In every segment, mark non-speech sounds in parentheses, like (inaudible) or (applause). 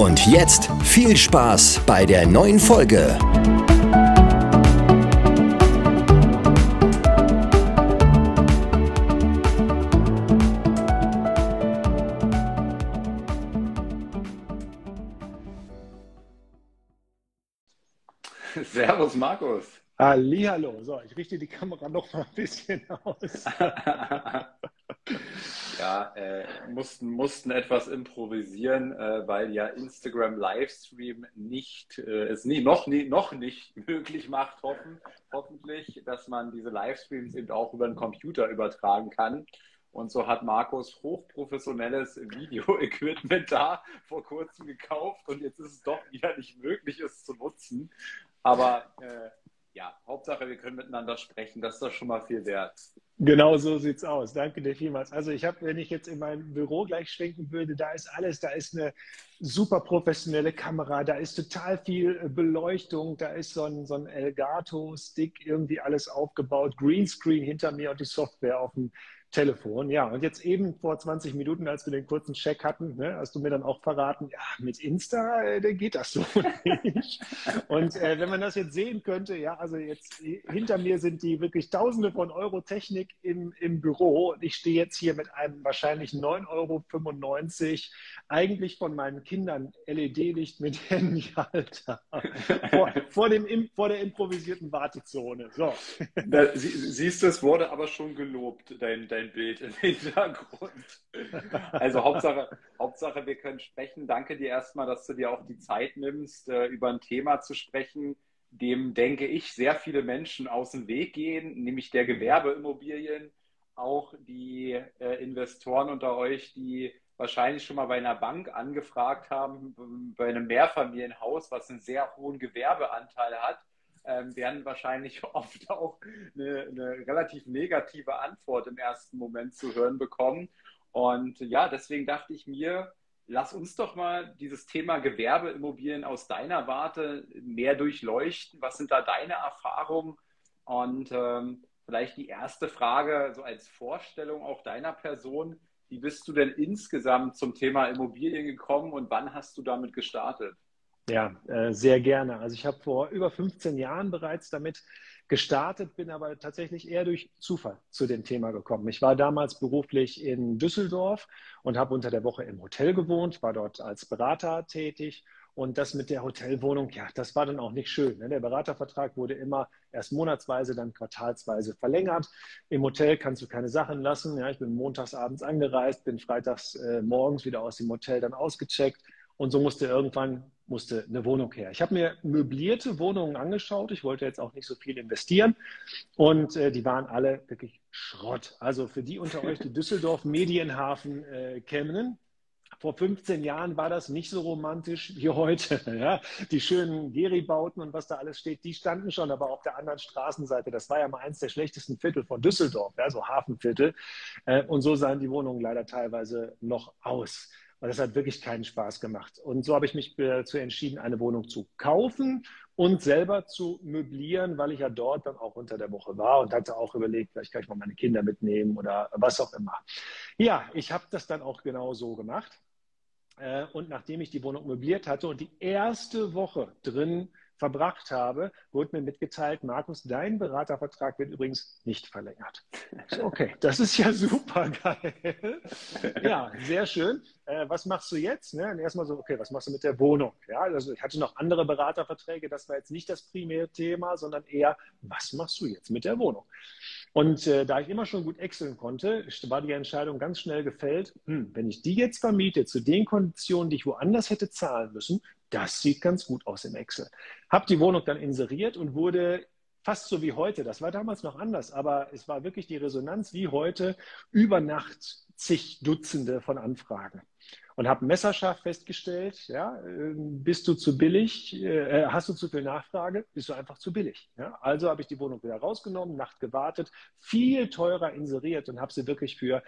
Und jetzt viel Spaß bei der neuen Folge. (laughs) Servus Markus. Hallihallo. So, ich richte die Kamera noch mal ein bisschen aus. (laughs) ja, äh, mussten, mussten etwas improvisieren, äh, weil ja Instagram Livestream nicht, äh, es nie, noch, nie, noch nicht (laughs) möglich macht, hoffen, hoffentlich, dass man diese Livestreams eben auch über den Computer übertragen kann. Und so hat Markus hochprofessionelles Video-Equipment da vor kurzem gekauft und jetzt ist es doch wieder nicht möglich, es zu nutzen. Aber äh, ja, Hauptsache, wir können miteinander sprechen. Das ist doch schon mal viel wert. Genau so sieht's aus. Danke dir vielmals. Also ich habe, wenn ich jetzt in mein Büro gleich schwenken würde, da ist alles, da ist eine super professionelle Kamera, da ist total viel äh, Beleuchtung, da ist so ein, so ein Elgato-Stick, irgendwie alles aufgebaut, Greenscreen hinter mir und die Software auf dem Telefon. Ja, und jetzt eben vor 20 Minuten, als wir den kurzen Check hatten, ne, hast du mir dann auch verraten, ja, mit Insta, äh, geht das so (laughs) nicht. Und äh, wenn man das jetzt sehen könnte, ja, also jetzt hinter mir sind die wirklich Tausende von Euro Technik im, im Büro und ich stehe jetzt hier mit einem wahrscheinlich 9,95 Euro eigentlich von meinen Kindern LED-Licht mit Handyhalter vor, vor, dem, vor der improvisierten Wartezone. So. Da, sie, siehst du, es wurde aber schon gelobt, dein, dein Bild im Hintergrund. Also Hauptsache, Hauptsache, wir können sprechen. Danke dir erstmal, dass du dir auch die Zeit nimmst, äh, über ein Thema zu sprechen, dem, denke ich, sehr viele Menschen aus dem Weg gehen, nämlich der Gewerbeimmobilien. Auch die äh, Investoren unter euch, die wahrscheinlich schon mal bei einer Bank angefragt haben, bei einem Mehrfamilienhaus, was einen sehr hohen Gewerbeanteil hat ähm, werden wahrscheinlich (laughs) oft auch eine, eine, relativ negative Antwort im ersten Moment zu hören bekommen. Und ja, deswegen dachte ich mir, lass uns doch mal dieses Thema Gewerbeimmobilien aus deiner Warte mehr durchleuchten. Was sind da deine Erfahrungen? Und ähm, vielleicht die erste Frage, so als Vorstellung auch deiner Person. Wie bist du denn insgesamt zum Thema Immobilien gekommen und wann hast du damit gestartet? Ja, äh, sehr gerne. Also ich habe vor über 15 Jahren bereits damit gestartet, bin aber tatsächlich eher durch Zufall zu dem Thema gekommen. Ich war damals beruflich in Düsseldorf und habe unter der Woche im Hotel gewohnt, war dort als Berater tätig und das mit der Hotelwohnung, ja, das war dann auch nicht schön. Ne? Der Beratervertrag wurde immer erst monatsweise, dann quartalsweise verlängert. Im Hotel kannst du keine Sachen lassen. Ja, ich bin montags abends angereist, bin freitags äh, morgens wieder aus dem Hotel dann ausgecheckt. Und so musste irgendwann musste eine Wohnung her. Ich habe mir möblierte Wohnungen angeschaut. Ich wollte jetzt auch nicht so viel investieren. Und äh, die waren alle wirklich Schrott. Also für die unter euch, die (laughs) Düsseldorf Medienhafen äh, kennen, vor 15 Jahren war das nicht so romantisch wie heute. (laughs) Ja? Die schönen Geri-Bauten und was da alles steht, die standen schon, aber auf der anderen Straßenseite. Das war ja mal eins der schlechtesten Viertel von Düsseldorf, ja? so Hafenviertel. Äh, und so sahen die Wohnungen leider teilweise noch aus. Und das hat wirklich keinen Spaß gemacht. Und so habe ich mich dazu entschieden, eine Wohnung zu kaufen und selber zu möblieren, weil ich ja dort dann auch unter der Woche war und hatte auch überlegt, vielleicht kann ich mal meine Kinder mitnehmen oder was auch immer. Ja, ich habe das dann auch genau so gemacht. Äh, und nachdem ich die Wohnung möbliert hatte und die erste Woche drin verbracht habe, wurde mir mitgeteilt, Markus, dein Beratervertrag wird übrigens nicht verlängert. Okay, das ist ja super geil. Ja, sehr schön. Äh, was machst du jetzt? Ne? Erstmal so, okay, was machst du mit der Wohnung? Ja, also ich hatte noch andere Beraterverträge, das war jetzt nicht das primäre Thema, sondern eher, was machst du jetzt mit der Wohnung? Und äh, da ich immer schon gut exceln konnte, war die Entscheidung ganz schnell gefällt, hm, wenn ich die jetzt vermiete zu den Konditionen, die ich woanders hätte zahlen müssen, das sieht ganz gut aus im Excel. Habe die Wohnung dann inseriert und wurde fast so wie heute. Das war damals noch anders, aber es war wirklich die Resonanz wie heute über Nacht zig Dutzende von Anfragen. Und habe messerscharf festgestellt, ja, ähm, bist du zu billig, äh, hast du zu viel Nachfrage, bist du einfach zu billig. Ja? Also habe ich die Wohnung wieder rausgenommen, Nacht gewartet, viel teurer inseriert und habe sie wirklich für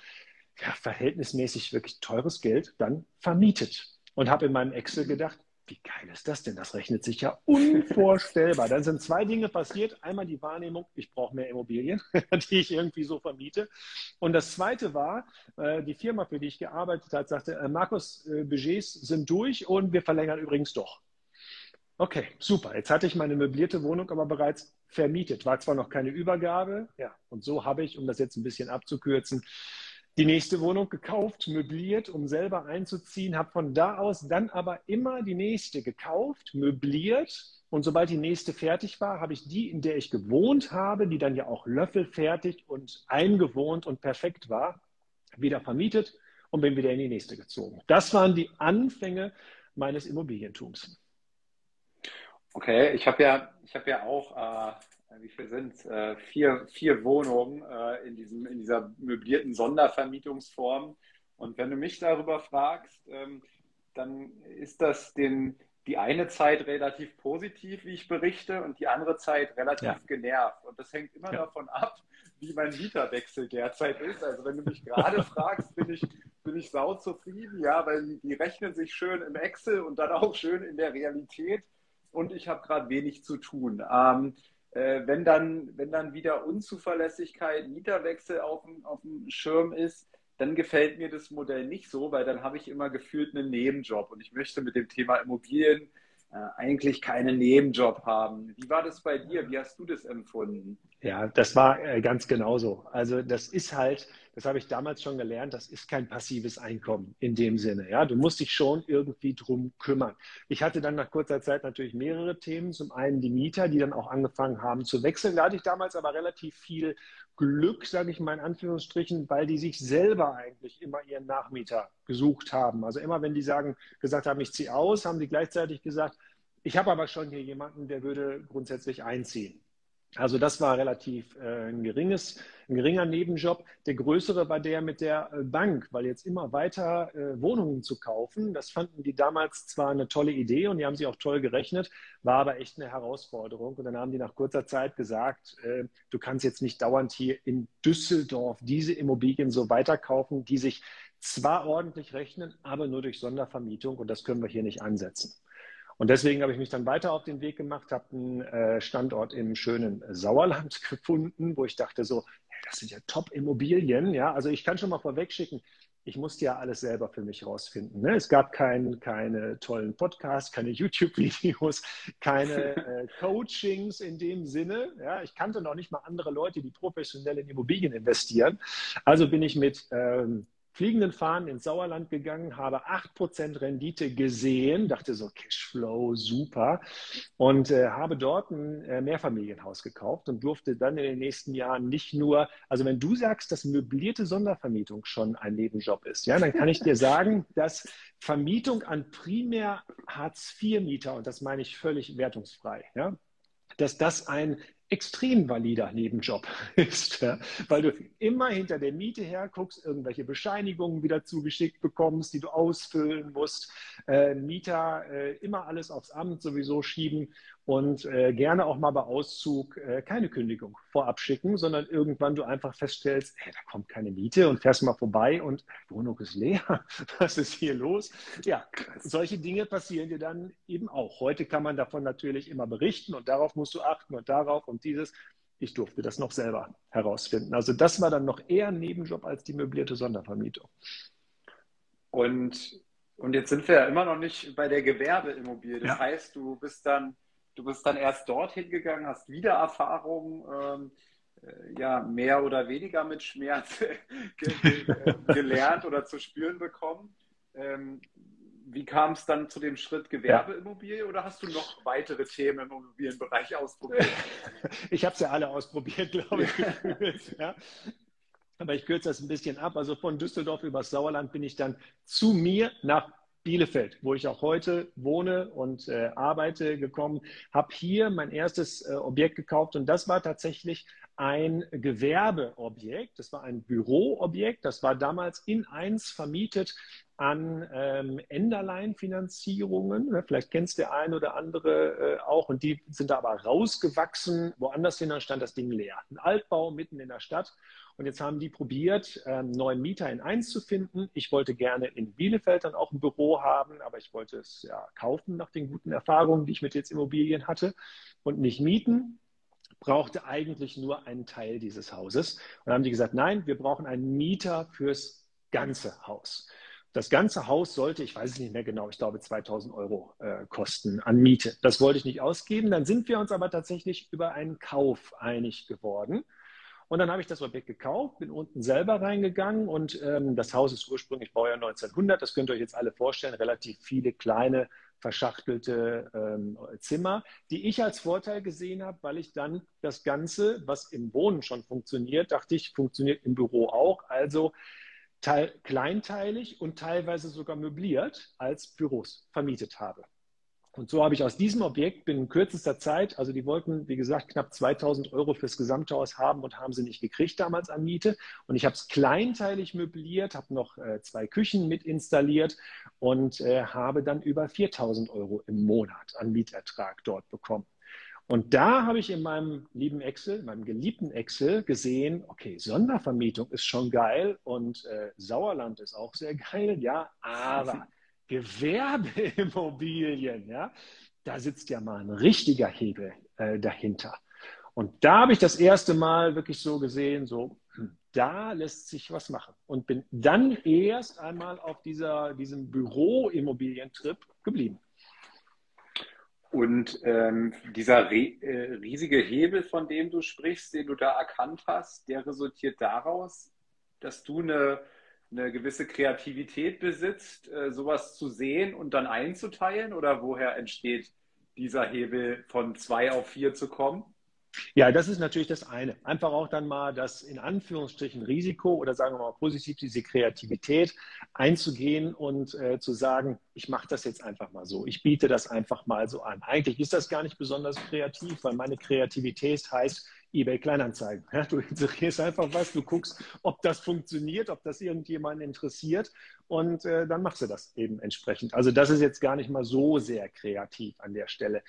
ja, verhältnismäßig wirklich teures Geld dann vermietet. Und habe in meinem Excel gedacht, wie geil ist das denn? Das rechnet sich ja unvorstellbar. Dann sind zwei Dinge passiert. Einmal die Wahrnehmung, ich brauche mehr Immobilien, (laughs) die ich irgendwie so vermiete. Und das zweite war, äh, die Firma, für die ich gearbeitet habe, sagte, äh, Markus, äh, Budgets sind durch und wir verlängern übrigens doch. Okay, super. Jetzt hatte ich meine möblierte Wohnung aber bereits vermietet. War zwar noch keine Übergabe, ja, und so habe ich, um das jetzt ein bisschen abzukürzen, die nächste Wohnung gekauft, möbliert, um selber einzuziehen, habe von da aus dann aber immer die nächste gekauft, möbliert und sobald die nächste fertig war, habe ich die, in der ich gewohnt habe, die dann ja auch löffelfertig und eingewohnt und perfekt war, wieder vermietet und bin wieder in die nächste gezogen. Das waren die Anfänge meines Immobilientums. Okay, ich habe ja, ich habe ja auch äh, wie viel sind es? Äh, vier, vier Wohnungen äh, in, diesem, in dieser möblierten Sondervermietungsform. Und wenn du mich darüber fragst, ähm, dann ist das den, die eine Zeit relativ positiv, wie ich berichte, und die andere Zeit relativ ja. genervt. Und das hängt immer ja. davon ab, wie mein Mieterwechsel derzeit ist. Also wenn du mich gerade (laughs) fragst, bin ich, bin ich sau zufrieden, ja, weil die, rechnen sich schön im Excel und dann auch schön in der Realität. Und ich habe gerade wenig zu tun. Ähm, äh, wenn, dann, wenn dann wieder Unzuverlässigkeit, Mieterwechsel auf dem, auf dem Schirm ist, dann gefällt mir das Modell nicht so, weil dann habe ich immer gefühlt einen Nebenjob und ich möchte mit dem Thema Immobilien äh, eigentlich keinen Nebenjob haben. Wie war das bei dir? Wie hast du das empfunden? Ja, das war äh, ganz genauso. Also das ist halt, das habe ich damals schon gelernt, das ist kein passives Einkommen in dem Sinne. Ja, du musst dich schon irgendwie drum kümmern. Ich hatte dann nach kurzer Zeit natürlich mehrere Themen. Zum einen die Mieter, die dann auch angefangen haben zu wechseln. Da hatte ich damals aber relativ viel Glück, sage ich mal in Anführungsstrichen, weil die sich selber eigentlich immer ihren Nachmieter gesucht haben. Also immer, wenn die sagen, gesagt haben, ich ziehe aus, haben die gleichzeitig gesagt, ich habe aber schon hier jemanden, der würde grundsätzlich einziehen. Also das war relativ äh, ein geringes, ein geringer Nebenjob. Der größere war der mit der äh, Bank, weil jetzt immer weiter äh, Wohnungen zu kaufen, das fanden die damals zwar eine tolle Idee und die haben sich auch toll gerechnet, war aber echt eine Herausforderung. Und dann haben die nach kurzer Zeit gesagt, äh, du kannst jetzt nicht dauernd hier in Düsseldorf diese Immobilien so weiterkaufen, die sich zwar ordentlich rechnen, aber nur durch Sondervermietung und das können wir hier nicht ansetzen. Und deswegen habe ich mich dann weiter auf den Weg gemacht, habe einen äh, Standort im schönen Sauerland (laughs) gefunden, wo ich dachte so, das sind ja Top-Immobilien. Ja, also ich kann schon mal vorwegschicken, ich musste ja alles selber für mich rausfinden. Ne? Es gab kein, keine tollen Podcasts, keine (laughs) YouTube-Videos, keine äh, Coachings in dem Sinne. Ja? Ich kannte noch nicht mal andere Leute, die professionell in Immobilien investieren. Also bin ich mit ähm, fliegenden Fahnen ins Sauerland gegangen, habe 8% Rendite gesehen, dachte so, Cashflow, super, und äh, habe dort ein äh, Mehrfamilienhaus gekauft und durfte dann in den nächsten Jahren nicht nur, also wenn du sagst, dass möblierte Sondervermietung schon ein Nebenjob ist, ja, dann kann ich dir sagen, (laughs) dass Vermietung an primär Hartz-IV-Mieter, und das meine ich völlig wertungsfrei, ja, dass das ein extrem valider Nebenjob (laughs) ist, ja? weil du immer hinter der Miete herguckst, irgendwelche Bescheinigungen wieder zugeschickt bekommst, die du ausfüllen musst, äh, Mieter äh, immer alles aufs Amt sowieso schieben und äh, gerne auch mal bei Auszug äh, keine Kündigung vorab schicken, sondern irgendwann du einfach feststellst, hey, da kommt keine Miete und fährst mal vorbei und Wohnung ist leer. (laughs) Was ist hier los? Ja, solche Dinge passieren dir dann eben auch. Heute kann man davon natürlich immer berichten und darauf musst du achten und darauf und dieses. Ich durfte das noch selber herausfinden. Also das war dann noch eher ein Nebenjob als die möblierte Sondervermietung. Und, und jetzt sind wir ja immer noch nicht bei der Gewerbeimmobilie. Das ja. heißt, du bist dann Du bist dann erst dorthin gegangen, hast wieder Erfahrungen, ähm, äh, ja, mehr oder weniger mit Schmerz (laughs) ge gelernt oder zu spüren bekommen. Ähm, wie kam es dann zu dem Schritt Gewerbeimmobilie oder hast du noch weitere Themen im Immobilienbereich ausprobiert? (laughs) Ich habe es ja alle ausprobiert, glaube ich. ja. Aber ich kürze das ein bisschen ab. Also von Düsseldorf übers Sauerland bin ich dann zu mir nach Bielefeld, wo ich auch heute wohne und äh, arbeite, gekommen, habe hier mein erstes äh, Objekt gekauft und das war tatsächlich ein Gewerbeobjekt, das war ein Büroobjekt, das war damals in eins vermietet an ähm, Enderlein-Finanzierungen. Ne? Vielleicht kennst der ein oder andere äh, auch und die sind da aber rausgewachsen. Woanders hin, dann stand das Ding leer. Ein Altbau mitten in der Stadt. Und jetzt haben die probiert, ähm, neuen Mieter in eins zu finden. Ich wollte gerne in Bielefeld dann auch ein Büro haben, aber ich wollte es ja kaufen nach den guten Erfahrungen, die ich mit jetzt Immobilien hatte und nicht mieten brauchte eigentlich nur einen Teil dieses Hauses. Und dann haben die gesagt, nein, wir brauchen einen Mieter fürs ganze Haus. Das ganze Haus sollte, ich weiß es nicht mehr genau, ich glaube 2000 Euro äh, kosten an Miete. Das wollte ich nicht ausgeben. Dann sind wir uns aber tatsächlich über einen Kauf einig geworden. Und dann habe ich das Objekt gekauft, bin unten selber reingegangen und ähm, das Haus ist ursprünglich Baujahr 1900. Das könnt ihr euch jetzt alle vorstellen. Relativ viele kleine verschachtelte ähm, Zimmer, die ich als Vorteil gesehen habe, weil ich dann das Ganze, was im Wohnen schon funktioniert, dachte ich, funktioniert im Büro auch. Also teil, kleinteilig und teilweise sogar möbliert als Büros vermietet habe. Und so habe ich aus diesem Objekt binnen kürzester Zeit, also die wollten, wie gesagt, knapp 2000 Euro fürs gesamte Haus haben und haben sie nicht gekriegt damals an Miete. Und ich habe es kleinteilig möbliert, habe noch äh, zwei Küchen mit installiert und äh, habe dann über 4000 Euro im Monat an Mietertrag dort bekommen. Und da habe ich in meinem lieben Excel, meinem geliebten Excel gesehen, okay, Sondervermietung ist schon geil und äh, Sauerland ist auch sehr geil, ja, aber Gewerbeimmobilien, (laughs) ja, da sitzt ja mal ein richtiger Hebel äh, dahinter. Und da habe ich das erste Mal wirklich so gesehen, so, hm, da lässt sich was machen. Und bin dann erst einmal auf dieser, diesem Büroimmobilientrip geblieben. Und ähm, dieser äh, riesige Hebel, von dem du sprichst, den du da erkannt hast, der resultiert daraus, dass du eine, eine gewisse Kreativität besitzt, äh, sowas zu sehen und dann einzuteilen? Oder woher entsteht dieser Hebel von zwei auf vier zu kommen? Ja, das ist natürlich das eine. Einfach auch dann mal das in Anführungsstrichen Risiko oder sagen wir mal positiv diese Kreativität einzugehen und äh, zu sagen, ich mache das jetzt einfach mal so. Ich biete das einfach mal so an. Eigentlich ist das gar nicht besonders kreativ, weil meine Kreativität heißt, eBay Kleinanzeigen. Ja, du inserierst einfach was, du guckst, ob das funktioniert, ob das irgendjemanden interessiert und äh, dann machst du das eben entsprechend. Also das ist jetzt gar nicht mal so sehr kreativ an der Stelle.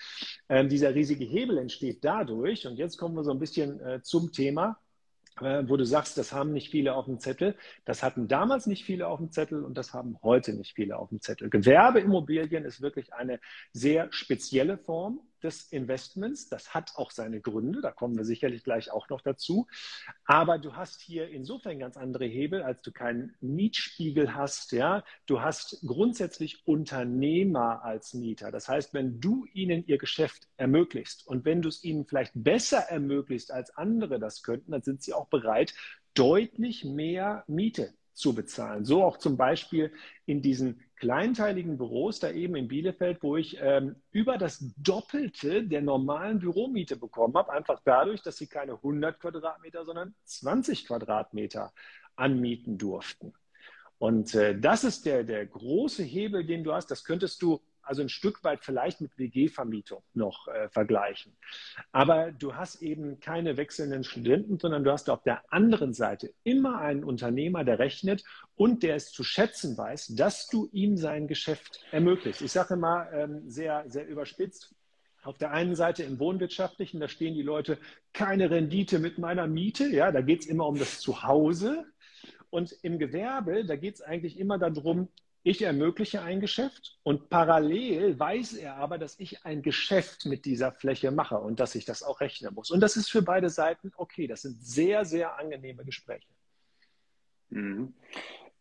Ähm, dieser riesige Hebel entsteht dadurch und jetzt kommen wir so ein bisschen äh, zum Thema äh, wo du sagst, das haben nicht viele auf dem Zettel. Das hatten damals nicht viele auf dem Zettel und das haben heute nicht viele auf dem Zettel. Gewerbeimmobilien ist wirklich eine sehr spezielle Form des Investments. Das hat auch seine Gründe, da kommen wir sicherlich gleich auch noch dazu. Aber du hast hier insofern ganz andere Hebel, als du keinen Mietspiegel hast. Ja? Du hast grundsätzlich Unternehmer als Mieter. Das heißt, wenn du ihnen ihr Geschäft ermöglicht und wenn du es ihnen vielleicht besser ermöglicht, als andere das könnten, dann sind sie auch bereit, deutlich mehr Miete zu bezahlen. So auch zum Beispiel in diesen kleinteiligen Büros da eben in Bielefeld, wo ich ähm, über das Doppelte der normalen Büromiete bekommen habe, einfach dadurch, dass sie keine 100 Quadratmeter, sondern 20 Quadratmeter anmieten durften. Und äh, das ist der, der große Hebel, den du hast. Das könntest du also ein Stück weit vielleicht mit WG-Vermietung noch äh, vergleichen. Aber du hast eben keine wechselnden Studenten, sondern du hast auf der anderen Seite immer einen Unternehmer, der rechnet und der es zu schätzen weiß, dass du ihm sein Geschäft ermöglicht. Ich sage mal ähm, sehr, sehr überspitzt, auf der einen Seite im Wohnwirtschaftlichen, da stehen die Leute, keine Rendite mit meiner Miete, ja, da geht es immer um das Zuhause. Und im Gewerbe, da geht es eigentlich immer darum, ich ermögliche ein Geschäft und parallel weiß er aber, dass ich ein Geschäft mit dieser Fläche mache und dass ich das auch rechnen muss. Und das ist für beide Seiten okay. Das sind sehr, sehr angenehme Gespräche. Mhm.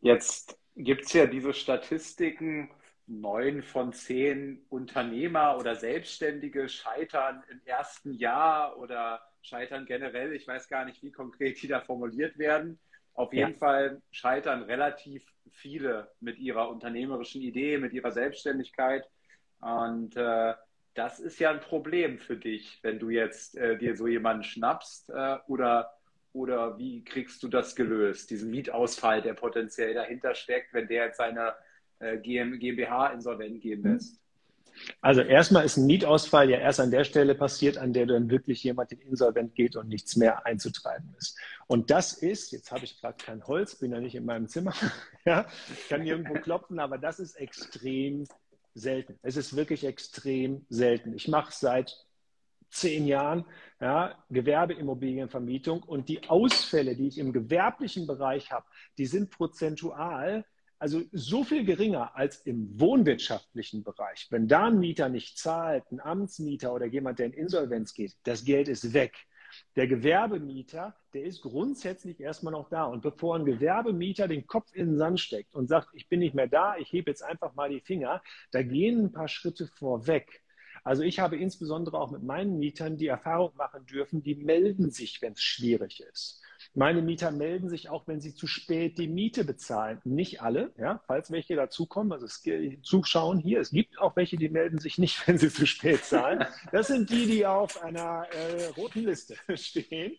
Jetzt gibt es ja diese Statistiken, neun von zehn Unternehmer oder Selbstständige scheitern im ersten Jahr oder scheitern generell. Ich weiß gar nicht, wie konkret die da formuliert werden. Auf jeden ja. Fall scheitern relativ viele mit ihrer unternehmerischen Idee, mit ihrer Selbstständigkeit. Und äh, das ist ja ein Problem für dich, wenn du jetzt äh, dir so jemanden schnappst äh, oder, oder wie kriegst du das gelöst, diesen Mietausfall, der potenziell dahinter steckt, wenn der jetzt seine äh, GmbH insolvent gehen lässt? Also erstmal ist ein Mietausfall ja erst an der Stelle passiert, an der dann wirklich jemand in Insolvent geht und nichts mehr einzutreiben ist. Und das ist, jetzt habe ich gerade kein Holz, bin ja nicht in meinem Zimmer, (laughs) ja, kann nirgendwo klopfen, aber das ist extrem selten. Es ist wirklich extrem selten. Ich mache seit zehn Jahren ja, Gewerbeimmobilienvermietung und die Ausfälle, die ich im gewerblichen Bereich habe, die sind prozentual also so viel geringer als im wohnwirtschaftlichen Bereich. Wenn da ein Mieter nicht zahlt, ein Amtsmieter oder jemand, der in Insolvenz geht, das Geld ist weg. Der Gewerbemieter, der ist grundsätzlich erstmal noch da. Und bevor ein Gewerbemieter den Kopf in den Sand steckt und sagt, ich bin nicht mehr da, ich hebe jetzt einfach mal die Finger, da gehen ein paar Schritte vorweg. Also ich habe insbesondere auch mit meinen Mietern die Erfahrung machen dürfen, die melden sich, wenn es schwierig ist. Meine Mieter melden sich auch, wenn sie zu spät die Miete bezahlen. Nicht alle, ja, falls welche dazukommen, also es, zuschauen hier, es gibt auch welche, die melden sich nicht, (laughs) wenn sie zu spät zahlen. Das sind die, die auf einer äh, roten Liste (laughs) stehen.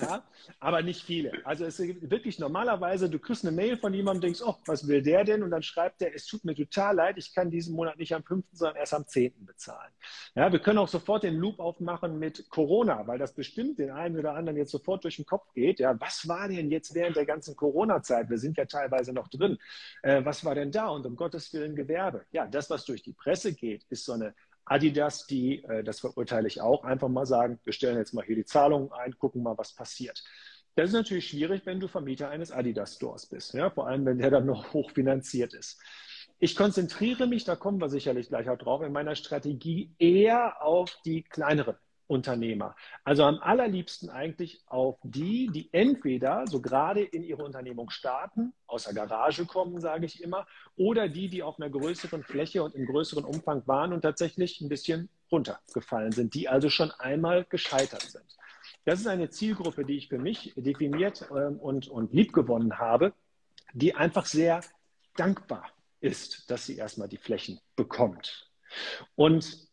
Ja, aber nicht viele. Also es gibt wirklich normalerweise, du kriegst eine Mail von jemandem, denkst, oh, was will der denn? Und dann schreibt der, es tut mir total leid, ich kann diesen Monat nicht am 5., sondern erst am 10. bezahlen. Ja, wir können auch sofort den Loop aufmachen mit Corona, weil das bestimmt den einen oder anderen jetzt sofort durch den Kopf Kopf geht. Ja, was war denn jetzt während der ganzen Corona-Zeit? Wir sind ja teilweise noch drin. Äh, was war denn da? Und um Gottes Willen Gewerbe. Ja, das, was durch die Presse geht, ist so eine Adidas, die, äh, das verurteile ich auch, einfach mal sagen, wir stellen jetzt mal hier die Zahlungen ein, gucken mal, was passiert. Das ist natürlich schwierig, wenn du Vermieter eines Adidas-Stores bist, ja? vor allem wenn der dann noch (laughs) hochfinanziert ist. Ich konzentriere mich, da kommen wir sicherlich gleich auch drauf, in meiner Strategie eher auf die kleineren Unternehmer. Also am allerliebsten eigentlich auf die, die entweder so gerade in ihre Unternehmung starten, aus der Garage kommen, sage ich immer, oder die, die auf einer größeren Fläche und im größeren Umfang waren und tatsächlich ein bisschen runtergefallen sind, die also schon einmal gescheitert sind. Das ist eine Zielgruppe, die ich für mich definiert ähm, und, und liebgewonnen habe, die einfach sehr dankbar ist, dass sie erstmal die Flächen bekommt. Und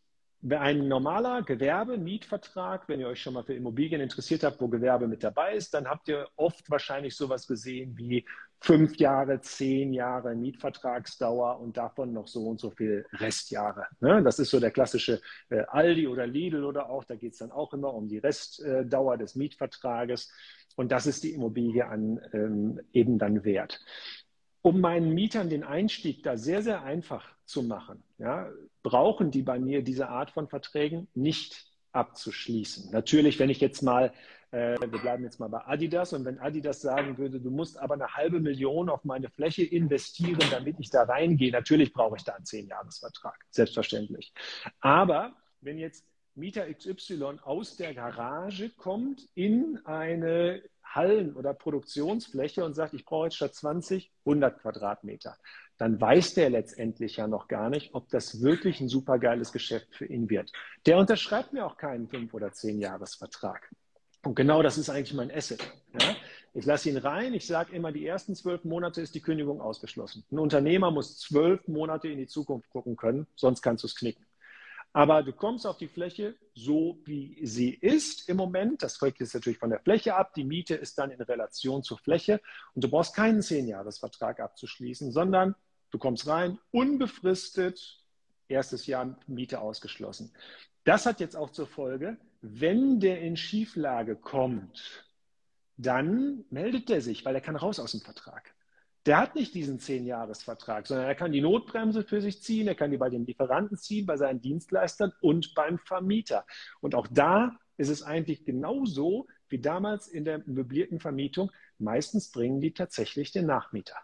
ein normaler Gewerbe-Mietvertrag, wenn ihr euch schon mal für Immobilien interessiert habt, wo Gewerbe mit dabei ist, dann habt ihr oft wahrscheinlich sowas gesehen wie fünf Jahre, zehn Jahre Mietvertragsdauer und davon noch so und so viel Restjahre. Ne? Das ist so der klassische äh, Aldi oder Lidl oder auch, da geht es dann auch immer um die Restdauer des Mietvertrages und das ist die Immobilie an ähm, eben dann wert um meinen Mietern den Einstieg da sehr, sehr einfach zu machen, ja, brauchen die bei mir diese Art von Verträgen nicht abzuschließen. Natürlich, wenn ich jetzt mal, äh, wir bleiben jetzt mal bei Adidas und wenn Adidas sagen würde, du musst aber eine halbe Million auf meine Fläche investieren, damit ich da reingehe, natürlich brauche ich da einen Zehn-Jahres-Vertrag, selbstverständlich. Aber wenn jetzt Mieter XY aus der Garage kommt in eine Hallen- oder Produktionsfläche und sagt, ich brauche jetzt statt 20 100 Quadratmeter, dann weiß der letztendlich ja noch gar nicht, ob das wirklich ein supergeiles Geschäft für ihn wird. Der unterschreibt mir auch keinen 5- oder 10-Jahres-Vertrag. Und genau das ist eigentlich mein Asset. Ja? Ich lasse ihn rein. Ich sage immer, die ersten zwölf Monate ist die Kündigung ausgeschlossen. Ein Unternehmer muss zwölf Monate in die Zukunft gucken können, sonst kannst du es knicken. Aber du kommst auf die Fläche so, wie sie ist im Moment. Das folgt jetzt natürlich von der Fläche ab. Die Miete ist dann in Relation zur Fläche. Und du brauchst keinen Zehnjahresvertrag abzuschließen, sondern du kommst rein, unbefristet, erstes Jahr Miete ausgeschlossen. Das hat jetzt auch zur Folge, wenn der in Schieflage kommt, dann meldet der sich, weil er kann raus aus dem Vertrag der hat nicht diesen Zehn-Jahres-Vertrag, sondern er kann die Notbremse für sich ziehen, er kann die bei den Lieferanten ziehen, bei seinen Dienstleistern und beim Vermieter. Und auch da ist es eigentlich genauso wie damals in der möblierten Vermietung. Meistens bringen die tatsächlich den Nachmieter.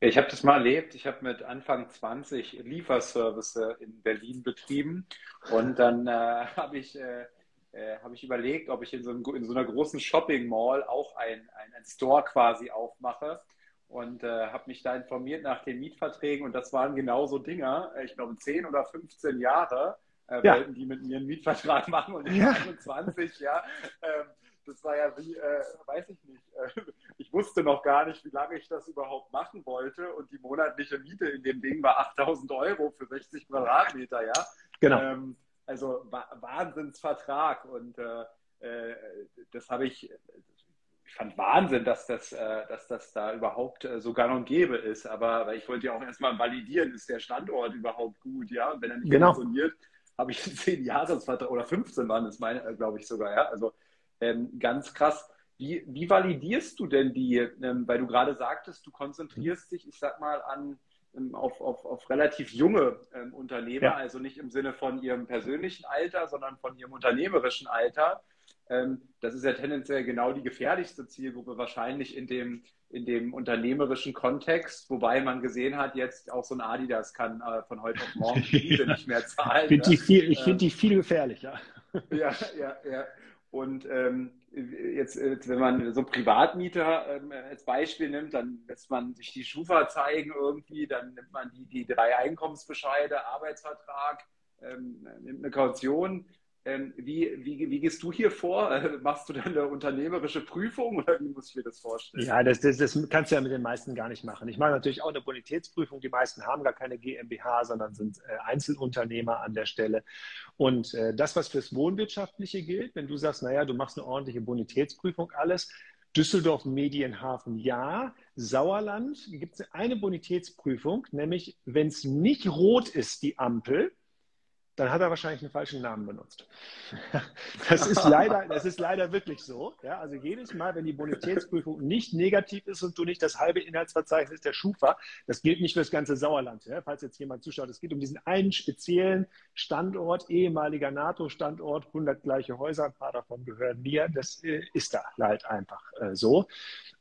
Ich habe das mal erlebt. Ich habe mit Anfang 20 Lieferservice in Berlin betrieben und dann äh, (laughs) habe ich äh, äh, habe ich überlegt, ob ich in so, einem, in so einer großen Shopping Mall auch ein, ein, ein Store quasi aufmache und äh, habe mich da informiert nach den Mietverträgen und das waren genauso Dinger, äh, ich glaube 10 oder 15 Jahre äh, ja. wollten die mit mir einen Mietvertrag (laughs) machen und ich ja. 21, ja. Ähm, das war ja wie, äh, weiß ich nicht, äh, (laughs) ich wusste noch gar nicht, wie lange ich das überhaupt machen wollte und die monatliche Miete in dem Ding war 8000 Euro für 60 Quadratmeter, ja. Genau. Ähm, also Wahnsinnsvertrag und äh, äh, das habe ich, ich fand Wahnsinn, dass das, äh, dass das da überhaupt äh, sogar noch gäbe ist. Aber ich wollte ja auch erstmal validieren, ist der Standort überhaupt gut, ja? Und wenn er nicht genau. funktioniert, habe ich (laughs) einen 10 Jahresvertrag oder 15 waren es meine, glaube ich sogar, ja. Also ähm, ganz krass. Wie, wie validierst du denn die, ähm, weil du gerade sagtest, du konzentrierst dich, ich sag mal, an auf, auf, auf relativ junge ähm, Unternehmer, ja. also nicht im Sinne von ihrem persönlichen Alter, sondern von ihrem unternehmerischen Alter. Ähm, das ist ja tendenziell genau die gefährlichste Zielgruppe wahrscheinlich in dem, in dem unternehmerischen Kontext, wobei man gesehen hat, jetzt auch so ein Adidas kann äh, von heute auf morgen die ja. (laughs) nicht mehr zahlen. Find ne? viel, ich finde die viel gefährlicher. Ja, ja, ja. Und ähm, jetzt, jetzt, wenn man so Privatmieter ähm, als Beispiel nimmt, dann lässt man sich die Schufa zeigen irgendwie, dann nimmt man die, die drei Einkommensbescheide, Arbeitsvertrag, ähm, nimmt eine Kaution wie, wie, wie, gehst du hier vor? (laughs) Machst du dann eine unternehmerische Prüfung oder wie muss ich mir das vorstellen? Ja, das, das, das, kannst du ja mit den meisten gar nicht machen. Ich mache natürlich auch eine Bonitätsprüfung. Die meisten haben gar keine GmbH, sondern sind äh, Einzelunternehmer an der Stelle. Und äh, das, was fürs Wohnwirtschaftliche gilt, wenn du sagst, naja, du machst eine ordentliche Bonitätsprüfung, alles, Düsseldorf Medienhafen ja. Sauerland gibt es eine Bonitätsprüfung, nämlich wenn es nicht rot ist, die Ampel, dann hat er wahrscheinlich einen falschen Namen benutzt. (laughs) Das ist leider, das ist leider wirklich so. Ja, also jedes Mal, wenn die Bonitätsprüfung nicht negativ ist und du nicht das halbe Inhaltsverzeichnis der Schufa, das gilt nicht für das ganze Sauerland. Ja, falls jetzt jemand zuschaut, es geht um diesen einen speziellen Standort, ehemaliger NATO-Standort, 100 gleiche Häuser, ein paar davon gehören mir. Das äh, ist da halt einfach äh, so.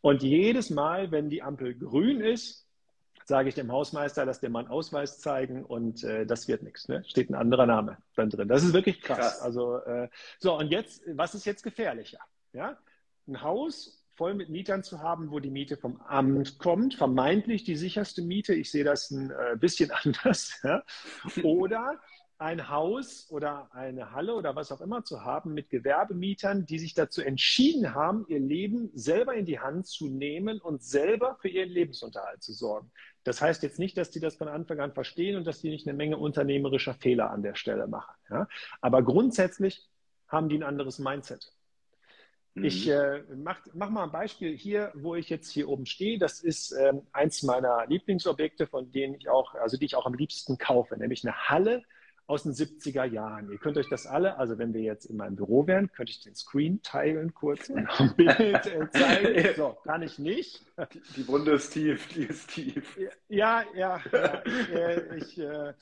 Und jedes Mal, wenn die Ampel grün ist, sage ich dem Hausmeister, lass dem Mann Ausweis zeigen und äh, das wird nichts. Ne? Steht ein anderer Name dann drin. Das ist wirklich krass. krass. Also äh, so und jetzt, was ist jetzt gefährlicher? Ja, ein Haus voll mit Mietern zu haben, wo die Miete vom Amt kommt, vermeintlich die sicherste Miete. Ich sehe das ein äh, bisschen (laughs) anders. Ja? Oder ein Haus oder eine Halle oder was auch immer zu haben mit Gewerbemietern, die sich dazu entschieden haben, ihr Leben selber in die Hand zu nehmen und selber für ihren Lebensunterhalt zu sorgen. Das heißt jetzt nicht, dass die das von Anfang an verstehen und dass die nicht eine Menge unternehmerischer Fehler an der Stelle machen. Ja? Aber grundsätzlich haben die ein anderes Mindset. Mhm. Ich äh, mach, mach mal ein Beispiel hier, wo ich jetzt hier oben stehe. Das ist ähm, eins meiner Lieblingsobjekte, von denen ich auch, also die ich auch am liebsten kaufe, nämlich eine Halle aus den 70er Jahren. Ihr könnt euch das alle, also wenn wir jetzt in meinem Büro wären, könnte ich den Screen teilen kurz und ein (laughs) Bild äh, zeigen. So, kann ich nicht. Die, Wunde ist tief, die ist tief. Ja, ja, ja ich, äh, ich äh,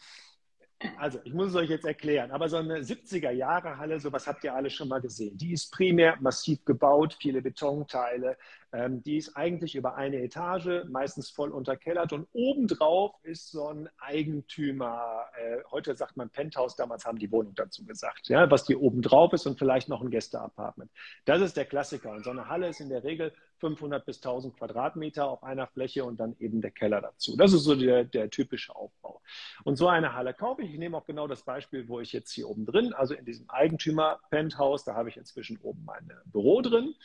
also, ich muss es euch jetzt erklären, aber so eine 70er-Jahre-Halle, sowas habt ihr alle schon mal gesehen. Die ist primär massiv gebaut, viele Betonteile. Ähm, die ist eigentlich über eine Etage, meistens voll unterkellert und obendrauf ist so ein Eigentümer, äh, heute sagt man Penthouse, damals haben die Wohnung dazu gesagt, ja, was hier obendrauf ist und vielleicht noch ein Gästeapartment. Das ist der Klassiker. Und so eine Halle ist in der Regel 500 bis 1000 Quadratmeter auf einer Fläche und dann eben der Keller dazu. Das ist so der, der typische Aufbau. Und so eine Halle kaufe ich. Ich nehme auch genau das Beispiel, wo ich jetzt hier oben drin, also in diesem Eigentümer-Penthouse, da habe ich inzwischen oben mein Büro drin.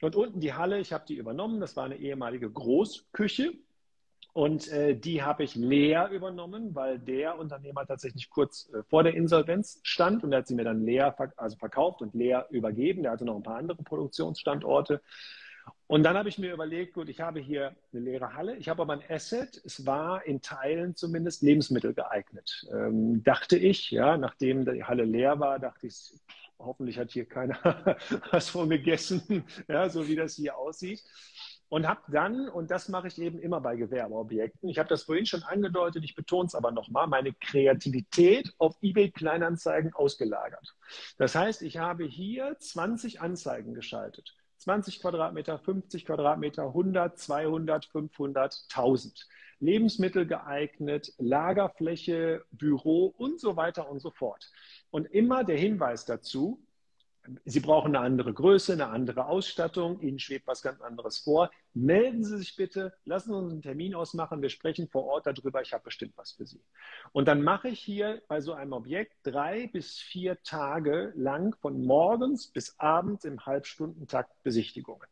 Und unten die Halle, ich habe die übernommen. Das war eine ehemalige Großküche. Und äh, die habe ich leer übernommen, weil der Unternehmer tatsächlich kurz äh, vor der Insolvenz stand und er hat sie mir dann leer verk also verkauft und leer übergeben. Der hatte noch ein paar andere Produktionsstandorte. Und dann habe ich mir überlegt, gut, ich habe hier eine leere Halle, ich habe aber ein Asset, es war in Teilen zumindest Lebensmittel geeignet. Ähm, dachte ich, ja, nachdem die Halle leer war, dachte ich, hoffentlich hat hier keiner (laughs) was von gegessen, ja, so wie das hier aussieht. Und habe dann, und das mache ich eben immer bei Gewerbeobjekten, ich habe das vorhin schon angedeutet, ich betone es aber nochmal, meine Kreativität auf eBay Kleinanzeigen ausgelagert. Das heißt, ich habe hier 20 Anzeigen geschaltet. 20 Quadratmeter, 50 Quadratmeter, 100, 200, 500, 1000. Lebensmittel geeignet, Lagerfläche, Büro und so weiter und so fort. Und immer der Hinweis dazu, Sie brauchen eine andere Größe, eine andere Ausstattung, Ihnen schwebt was ganz anderes vor. Melden Sie sich bitte, lassen Sie uns einen Termin ausmachen, wir sprechen vor Ort darüber, ich habe bestimmt was für Sie. Und dann mache ich hier bei so einem Objekt drei bis vier Tage lang von morgens bis abends im Halbstundentakt Besichtigungen.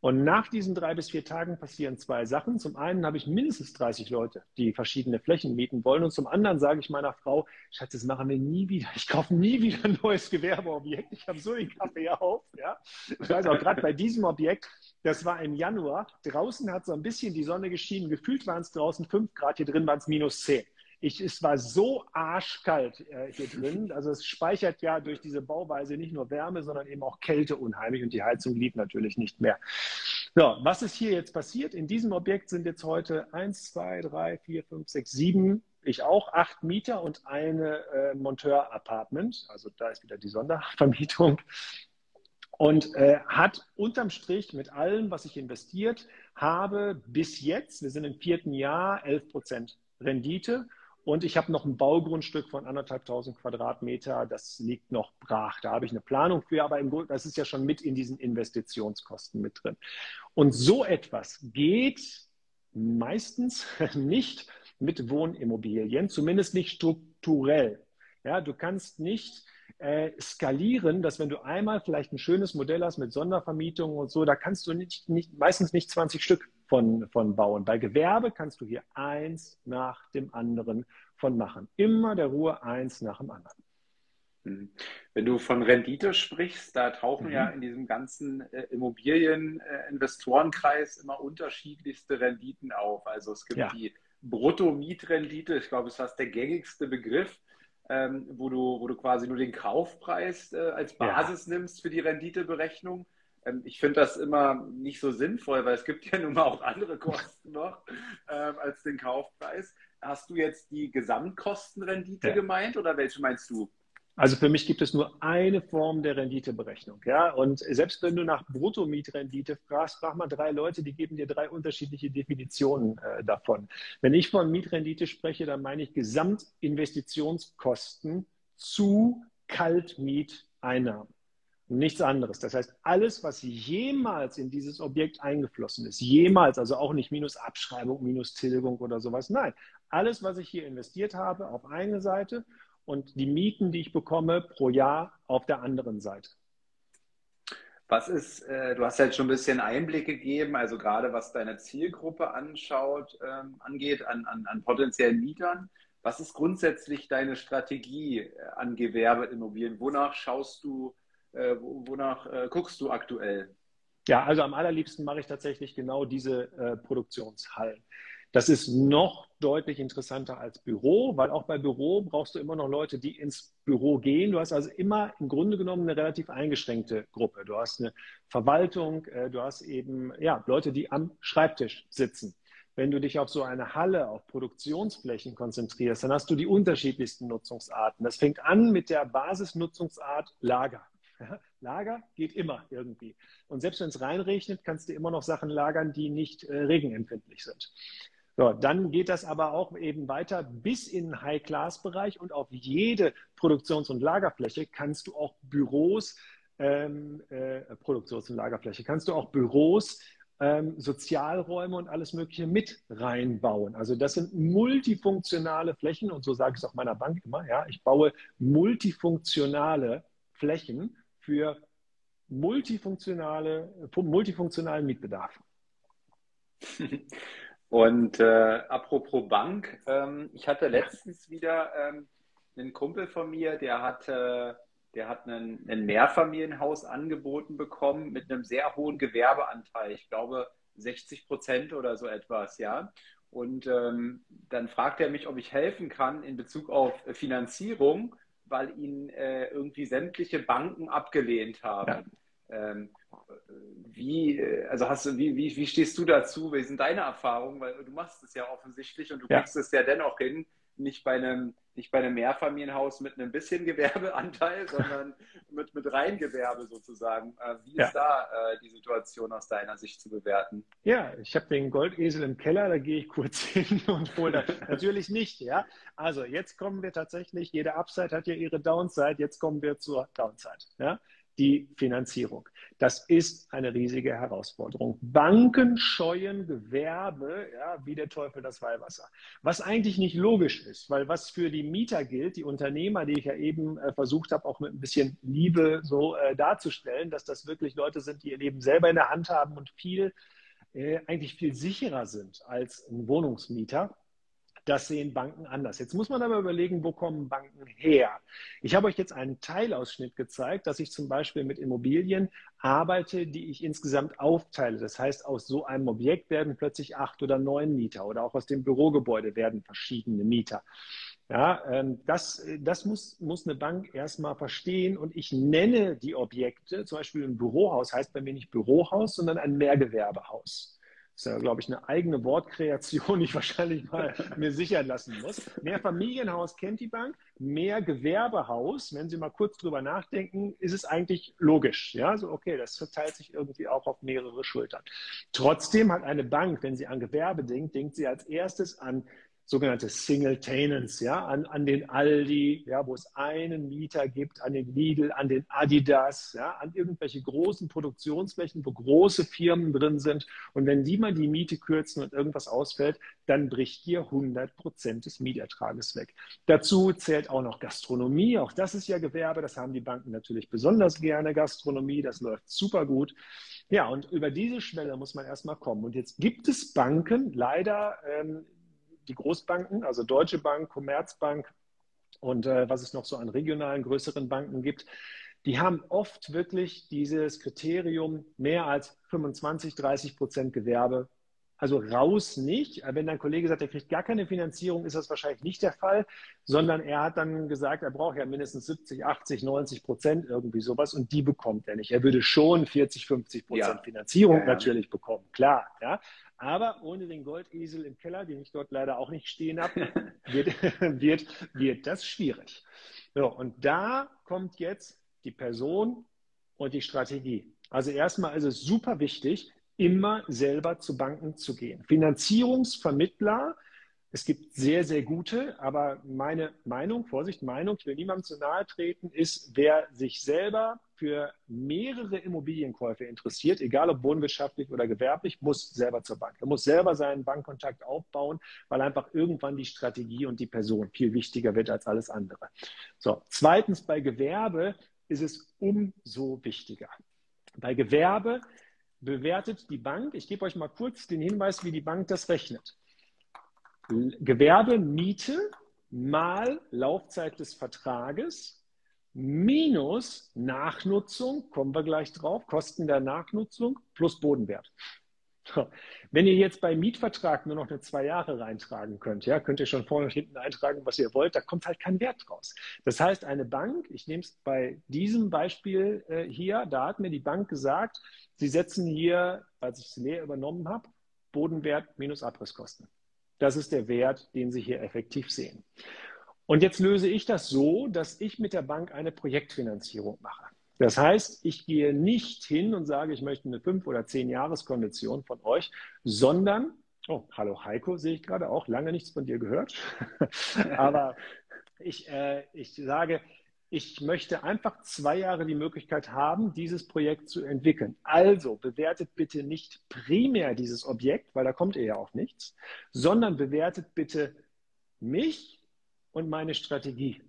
Und nach diesen drei bis vier Tagen passieren zwei Sachen. Zum einen habe ich mindestens 30 Leute, die verschiedene Flächen mieten wollen. Und zum anderen sage ich meiner Frau, Schatz, das machen wir nie wieder. Ich kaufe nie wieder ein neues Gewerbeobjekt. Ich habe so den Kaffee auf. Ja. Ich weiß auch gerade bei diesem Objekt, das war im Januar. Draußen hat so ein bisschen die Sonne geschienen. Gefühlt waren es draußen fünf Grad, hier drin waren es minus zehn. Ich, es war so arschkalt äh, hier drin. (laughs) Also es speichert ja durch diese Bauweise nicht nur Wärme, sondern eben auch Kälte unheimlich und die Heizung lief natürlich nicht mehr. So, was ist hier jetzt passiert? In diesem Objekt sind jetzt heute eins, zwei, drei, vier, fünf, sechs, sieben, ich auch, acht Mieter und eine äh, Monteur-Apartment. Also da ist wieder die Sondervermietung. Und äh, hat unterm Strich mit allem, was ich investiert habe, bis jetzt, wir sind im vierten Jahr, 11 Prozent Rendite. Und ich habe noch ein Baugrundstück von anderthalbtausend Quadratmeter, das liegt noch brach. Da habe ich eine Planung für, aber im Grunde, das ist ja schon mit in diesen Investitionskosten mit drin. Und so etwas geht meistens (laughs) nicht mit Wohnimmobilien, zumindest nicht strukturell. Ja, du kannst nicht äh, skalieren, dass wenn du einmal vielleicht ein schönes Modell hast mit Sondervermietung und so, da kannst du nicht, nicht, meistens nicht 20 Stück von, von bauen. Bei Gewerbe kannst du hier eins nach dem anderen von machen. Immer der Ruhe eins nach dem anderen. Hm. Wenn du von Rendite sprichst, da tauchen mhm. ja in diesem ganzen äh, Immobilieninvestorenkreis äh, immer unterschiedlichste Renditen auf. Also es gibt ja. die Brutto-Mietrendite, ich glaube, es ist der gängigste Begriff, ähm, wo, du, wo du quasi nur den Kaufpreis äh, als Basis ja. nimmst für die Renditeberechnung. Ähm, ich finde das immer nicht so sinnvoll, weil es gibt ja nun mal auch andere Kosten noch ähm, als den Kaufpreis. Hast du jetzt die Gesamtkostenrendite ja. gemeint oder welche meinst du? Also für mich gibt es nur eine Form der Renditeberechnung. Ja? Und selbst wenn du nach Bruttomietrendite fragst, frag mal drei Leute, die geben dir drei unterschiedliche Definitionen äh, davon. Wenn ich von Mietrendite spreche, dann meine ich Gesamtinvestitionskosten zu Kaltmieteinnahmen. Nichts anderes. Das heißt, alles, was jemals in dieses Objekt eingeflossen ist, jemals, also auch nicht minus Abschreibung, minus Tilgung oder sowas, nein, alles, was ich hier investiert habe, auf eine Seite und die Mieten, die ich bekomme pro Jahr auf der anderen Seite. Was ist, äh, du hast ja jetzt schon ein bisschen Einblick gegeben, also gerade was deine Zielgruppe anschaut, ähm, angeht, an, an, an potenziellen Mietern. Was ist grundsätzlich deine Strategie äh, an Gewerbeimmobilien? Wonach schaust du äh, wonach äh, guckst du aktuell? Ja, also am allerliebsten mache ich tatsächlich genau diese äh, Produktionshallen. Das ist noch deutlich interessanter als Büro, weil auch bei Büro brauchst du immer noch Leute, die ins Büro gehen. Du hast also immer im Grunde genommen eine relativ eingeschränkte Gruppe. Du hast eine Verwaltung, äh, du hast eben ja, Leute, die am Schreibtisch sitzen. Wenn du dich auf so eine Halle, auf Produktionsflächen konzentrierst, dann hast du die unterschiedlichsten Nutzungsarten. Das fängt an mit der Basisnutzungsart Lager. (laughs) Lager geht immer irgendwie. Und selbst wenn es reinregnet, kannst du immer noch Sachen lagern, die nicht äh, regenempfindlich sind. So, dann geht das aber auch eben weiter bis in den High-Class-Bereich und auf jede Produktions- und Lagerfläche kannst du auch Büros, ähm, äh, Produktions- und Lagerfläche, kannst du auch Büros, ähm, Sozialräume und alles Mögliche mit reinbauen. Also das sind multifunktionale Flächen und so sage ich es auch meiner Bank immer, ja, ich baue multifunktionale Flächen für multifunktionale, multifunktionalen Mietbedarf. (laughs) Und äh, apropos Bank, ähm, ich hatte letztens wieder ähm, einen Kumpel von mir, der hat, äh, der hat einen, ein Mehrfamilienhaus angeboten bekommen mit einem sehr hohen Gewerbeanteil. Ich glaube 60 Prozent oder so etwas, ja. Und ähm, dann fragt er mich, ob ich helfen kann in Bezug auf Finanzierung weil ihn äh, irgendwie sämtliche Banken abgelehnt haben. Ja. Ähm, wie, äh, also hast du, wie, wie, wie stehst du dazu? Wie sind deine Erfahrungen? Weil du machst es ja offensichtlich und du ja. kriegst es ja dennoch hin, nicht bei einem, nicht bei einem Mehrfamilienhaus mit einem bisschen Gewerbeanteil, (laughs) sondern mit, mit Reingewerbe sozusagen. Äh, wie ist ja. da äh, die Situation aus deiner Sicht zu bewerten? Ja, ich habe den Goldesel im Keller, da gehe ich kurz (laughs) hin und hole das. (laughs) Natürlich nicht, ja. Also jetzt kommen wir tatsächlich, jede Upside hat ja ihre Downside, jetzt kommen wir zur Downside. Ja? Die Finanzierung. Das ist eine riesige Herausforderung. Banken scheuen Gewerbe ja, wie der Teufel das Weihwasser. Was eigentlich nicht logisch ist, weil was für die Mieter gilt, die Unternehmer, die ich ja eben äh, versucht habe, auch mit ein bisschen Liebe so äh, darzustellen, dass das wirklich Leute sind, die ihr Leben selber in der Hand haben und viel, äh, eigentlich viel sicherer sind als ein Wohnungsmieter das sehen Banken anders. Jetzt muss man aber überlegen, wo kommen Banken her? Ich habe euch jetzt einen Teilausschnitt gezeigt, dass ich zum Beispiel mit Immobilien arbeite, die ich insgesamt aufteile. Das heißt, aus so einem Objekt werden plötzlich acht oder neun Mieter oder auch aus dem Bürogebäude werden verschiedene Mieter. Ja, ähm, das, das muss, muss eine Bank erstmal verstehen und ich nenne die Objekte, zum Beispiel ein Bürohaus heißt bei mir nicht Bürohaus, sondern ein Mehrgewerbehaus. Das ist ja, glaube ich, eine eigene Wortkreation, die ich wahrscheinlich mal mir sichern lassen muss. Mehr Familienhaus kennt die Bank, mehr Gewerbehaus, wenn Sie mal kurz drüber nachdenken, ist es eigentlich logisch. Ja, so okay, das verteilt sich irgendwie auch auf mehrere Schultern. Trotzdem hat eine Bank, wenn sie an Gewerbe denkt, denkt sie als erstes an sogenannte Single Tenants, ja, an, an den Aldi, ja, wo es einen Mieter gibt, an den Lidl, an den Adidas, ja, an irgendwelche großen Produktionsflächen, wo große Firmen drin sind. Und wenn die mal die Miete kürzen und irgendwas ausfällt, dann bricht dir 100 Prozent des Mietertrages weg. Dazu zählt auch noch Gastronomie. Auch das ist ja Gewerbe. Das haben die Banken natürlich besonders gerne. Gastronomie, das läuft super gut. Ja, und über diese Schwelle muss man erstmal kommen. Und jetzt gibt es Banken, leider, ähm, die Großbanken, also Deutsche Bank, Commerzbank und äh, was es noch so an regionalen größeren Banken gibt, die haben oft wirklich dieses Kriterium mehr als 25, 30 Prozent Gewerbe. Also raus nicht. Wenn dein Kollege sagt, er kriegt gar keine Finanzierung, ist das wahrscheinlich nicht der Fall, sondern er hat dann gesagt, er braucht ja mindestens 70, 80, 90 Prozent irgendwie sowas und die bekommt er nicht. Er würde schon 40, 50 Prozent ja. Finanzierung ja, ja. natürlich bekommen, klar. Ja. Aber ohne den Goldesel im Keller, den ich dort leider auch nicht stehen habe, (laughs) wird, (laughs) wird, wird das schwierig. So, und da kommt jetzt die Person und die Strategie. Also erstmal ist es super wichtig, immer selber zu Banken zu gehen. Finanzierungsvermittler es gibt sehr, sehr gute, aber meine Meinung, Vorsicht, Meinung, ich will niemandem zu nahe treten, ist, wer sich selber für mehrere Immobilienkäufe interessiert, egal ob wohnwirtschaftlich oder gewerblich, muss selber zur Bank. Er muss selber seinen Bankkontakt aufbauen, weil einfach irgendwann die Strategie und die Person viel wichtiger wird als alles andere. So, zweitens bei Gewerbe ist es umso wichtiger. Bei Gewerbe bewertet die Bank, ich gebe euch mal kurz den Hinweis, wie die Bank das rechnet. Gewerbemiete mal Laufzeit des Vertrages minus Nachnutzung, kommen wir gleich drauf, Kosten der Nachnutzung plus Bodenwert. Wenn ihr jetzt beim Mietvertrag nur noch eine zwei Jahre reintragen könnt, ja, könnt ihr schon vorne und hinten eintragen, was ihr wollt, da kommt halt kein Wert draus. Das heißt, eine Bank, ich nehme es bei diesem Beispiel äh, hier, da hat mir die Bank gesagt, sie setzen hier, als ich es leer übernommen habe, Bodenwert minus Abrisskosten. Das ist der Wert, den Sie hier effektiv sehen. Und jetzt löse ich das so, dass ich mit der Bank eine Projektfinanzierung mache. Das heißt, ich gehe nicht hin und sage, ich möchte eine fünf oder zehn Jahreskondition von euch, sondern, oh, hallo Heiko, sehe ich gerade auch, lange nichts von dir gehört. (laughs) Aber ich, äh, ich sage, ich möchte einfach zwei Jahre die Möglichkeit haben, dieses Projekt zu entwickeln. Also bewertet bitte nicht primär dieses Objekt, weil da kommt ihr ja auch nichts, sondern bewertet bitte mich und meine Strategie.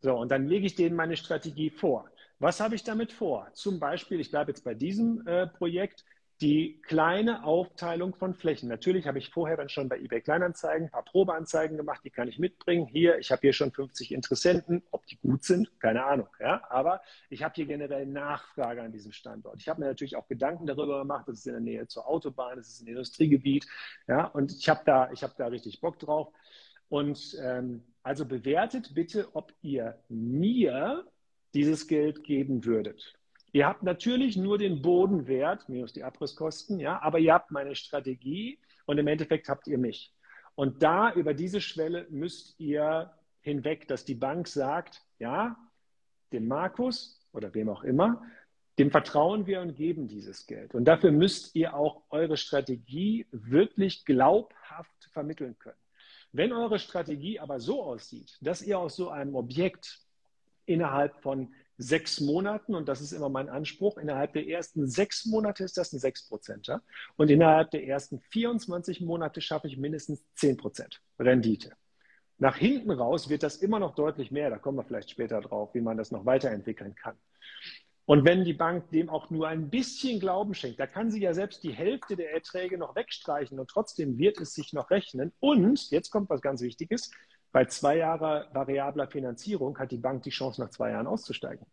So, und dann lege ich denen meine Strategie vor. Was habe ich damit vor? Zum Beispiel, ich bleibe jetzt bei diesem äh, Projekt, die kleine Aufteilung von Flächen. Natürlich habe ich vorher dann schon bei eBay Kleinanzeigen ein paar Probeanzeigen gemacht, die kann ich mitbringen. Hier, ich habe hier schon 50 Interessenten, ob die gut sind, keine Ahnung. Ja? Aber ich habe hier generell Nachfrage an diesem Standort. Ich habe mir natürlich auch Gedanken darüber gemacht, das ist in der Nähe zur Autobahn, das ist ein Industriegebiet. Ja? Und ich habe da, ich da richtig Bock drauf. Und ähm, also bewertet bitte, ob ihr mir dieses Geld geben würdet. Ihr habt natürlich nur den Bodenwert minus die Abrisskosten, ja, aber ihr habt meine Strategie und im Endeffekt habt ihr mich. Und da über diese Schwelle müsst ihr hinweg, dass die Bank sagt, ja, dem Markus oder wem auch immer, dem vertrauen wir und geben dieses Geld. Und dafür müsst ihr auch eure Strategie wirklich glaubhaft vermitteln können. Wenn eure Strategie aber so aussieht, dass ihr aus so einem Objekt innerhalb von sechs Monaten, und das ist immer mein Anspruch, innerhalb der ersten sechs Monate ist das ein 6%er und innerhalb der ersten 24 Monate schaffe ich mindestens 10% Rendite. Nach hinten raus wird das immer noch deutlich mehr, da kommen wir vielleicht später drauf, wie man das noch weiterentwickeln kann. Und wenn die Bank dem auch nur ein bisschen Glauben schenkt, da kann sie ja selbst die Hälfte der Erträge noch wegstreichen und trotzdem wird es sich noch rechnen. Und jetzt kommt was ganz Wichtiges, bei zwei Jahren variabler Finanzierung hat die Bank die Chance, nach zwei Jahren auszusteigen.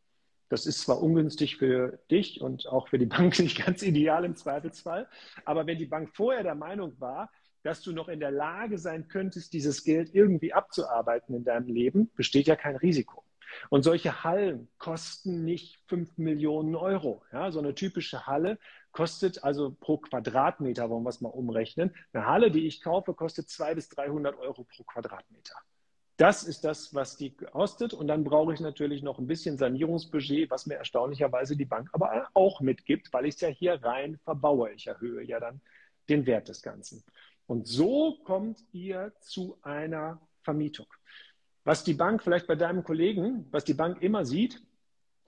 Das ist zwar ungünstig für dich und auch für die Bank (laughs) nicht ganz ideal im Zweifelsfall, aber wenn die Bank vorher der Meinung war, dass du noch in der Lage sein könntest, dieses Geld irgendwie abzuarbeiten in deinem Leben, besteht ja kein Risiko. Und solche Hallen kosten nicht 5 Millionen Euro. Ja, so eine typische Halle kostet also pro Quadratmeter, wollen wir es mal umrechnen. Eine Halle, die ich kaufe, kostet 200 bis 300 Euro pro Quadratmeter. Das ist das, was die kostet. Und dann brauche ich natürlich noch ein bisschen Sanierungsbudget, was mir erstaunlicherweise die Bank aber auch mitgibt, weil ich es ja hier rein verbaue. Ich erhöhe ja dann den Wert des Ganzen. Und so kommt ihr zu einer Vermietung. Was die Bank vielleicht bei deinem Kollegen, was die Bank immer sieht,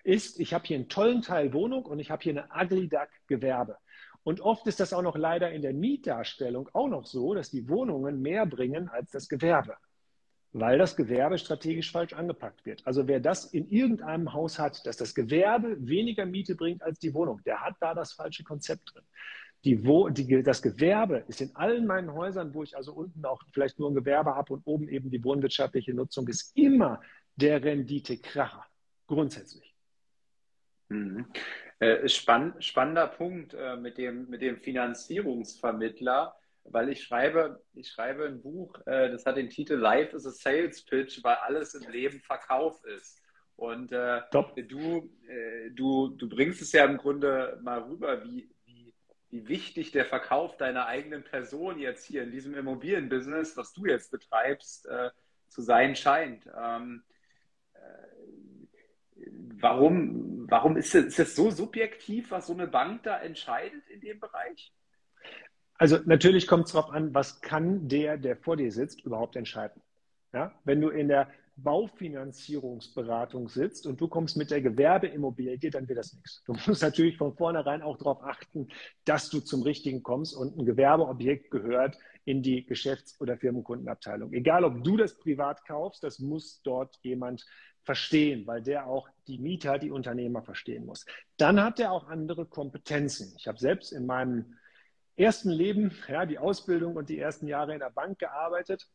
ist, ich habe hier einen tollen Teil Wohnung und ich habe hier eine Duck Gewerbe. Und oft ist das auch noch leider in der Mietdarstellung auch noch so, dass die Wohnungen mehr bringen als das Gewerbe, weil das Gewerbe strategisch falsch angepackt wird. Also wer das in irgendeinem Haus hat, dass das Gewerbe weniger Miete bringt als die Wohnung, der hat da das falsche Konzept drin. Die, wo, die, das Gewerbe ist in allen meinen Häusern, wo ich also unten auch vielleicht nur ein Gewerbe habe und oben eben die wohnwirtschaftliche Nutzung, ist immer der Renditekracher. Grundsätzlich. Mhm. Äh, spann, spannender Punkt äh, mit, dem, mit dem Finanzierungsvermittler, weil ich schreibe, ich schreibe ein Buch, äh, das hat den Titel Life is a Sales Pitch, weil alles im Leben Verkauf ist. Und du, du, du bringst es ja im Grunde mal rüber, wie, wie wichtig der Verkauf deiner eigenen Person jetzt hier in diesem Immobilienbusiness, was du jetzt betreibst, zu sein scheint. Ähm, äh, warum warum ist es, ist es so subjektiv, was so eine Bank da entscheidet in dem Bereich? Also natürlich kommt es darauf an, was kann der, der vor dir sitzt, überhaupt entscheiden. Ja? Wenn du in der Baufinanzierungsberatung sitzt und du kommst mit der Gewerbeimmobilie, dann wird das nichts. Du (laughs) musst natürlich von vornherein auch darauf achten, dass du zum Richtigen kommst und ein Gewerbeobjekt gehört in die Geschäfts- oder Firmenkundenabteilung. Egal, ob du das privat kaufst, das muss dort jemand verstehen, weil der auch die Mieter, die Unternehmer verstehen muss. Dann hat er auch andere Kompetenzen. Ich habe selbst in meinem ersten Leben, ja, die Ausbildung und die ersten Jahre in der Bank gearbeitet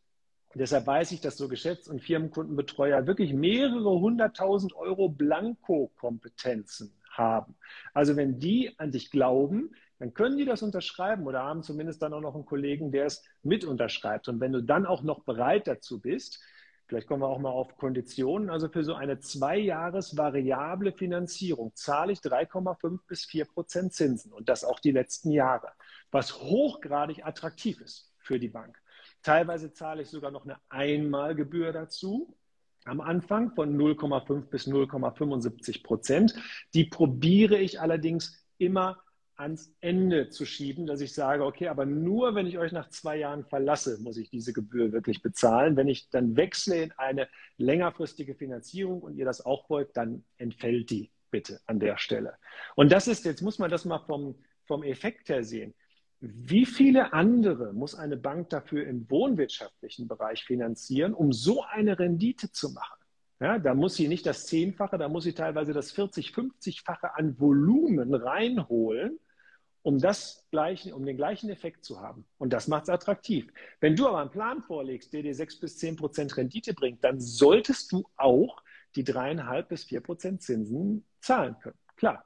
Deshalb weiß ich, dass so Geschäfts- und Firmenkundenbetreuer wirklich mehrere hunderttausend Euro Blanko-Kompetenzen haben. Also wenn die an dich glauben, dann können die das unterschreiben oder haben zumindest dann auch noch einen Kollegen, der es mit unterschreibt. Und wenn du dann auch noch bereit dazu bist, vielleicht kommen wir auch mal auf Konditionen, also für so eine zwei Jahres variable Finanzierung zahle ich 3,5 bis 4 Prozent Zinsen und das auch die letzten Jahre, was hochgradig attraktiv ist für die Bank. Teilweise zahle ich sogar noch eine Einmalgebühr dazu am Anfang von 0,5 bis 0,75 Prozent. Die probiere ich allerdings immer ans Ende zu schieben, dass ich sage, okay, aber nur wenn ich euch nach zwei Jahren verlasse, muss ich diese Gebühr wirklich bezahlen. Wenn ich dann wechsle in eine längerfristige Finanzierung und ihr das auch wollt, dann entfällt die bitte an der Stelle. Und das ist, jetzt muss man das mal vom, vom Effekt her sehen. Wie viele andere muss eine Bank dafür im wohnwirtschaftlichen Bereich finanzieren, um so eine Rendite zu machen? Ja, da muss sie nicht das Zehnfache, da muss sie teilweise das 40, 50-fache an Volumen reinholen, um das gleichen, um den gleichen Effekt zu haben. Und das macht es attraktiv. Wenn du aber einen Plan vorlegst, der dir 6 bis 10 Prozent Rendite bringt, dann solltest du auch die dreieinhalb bis vier Prozent Zinsen zahlen können. Klar.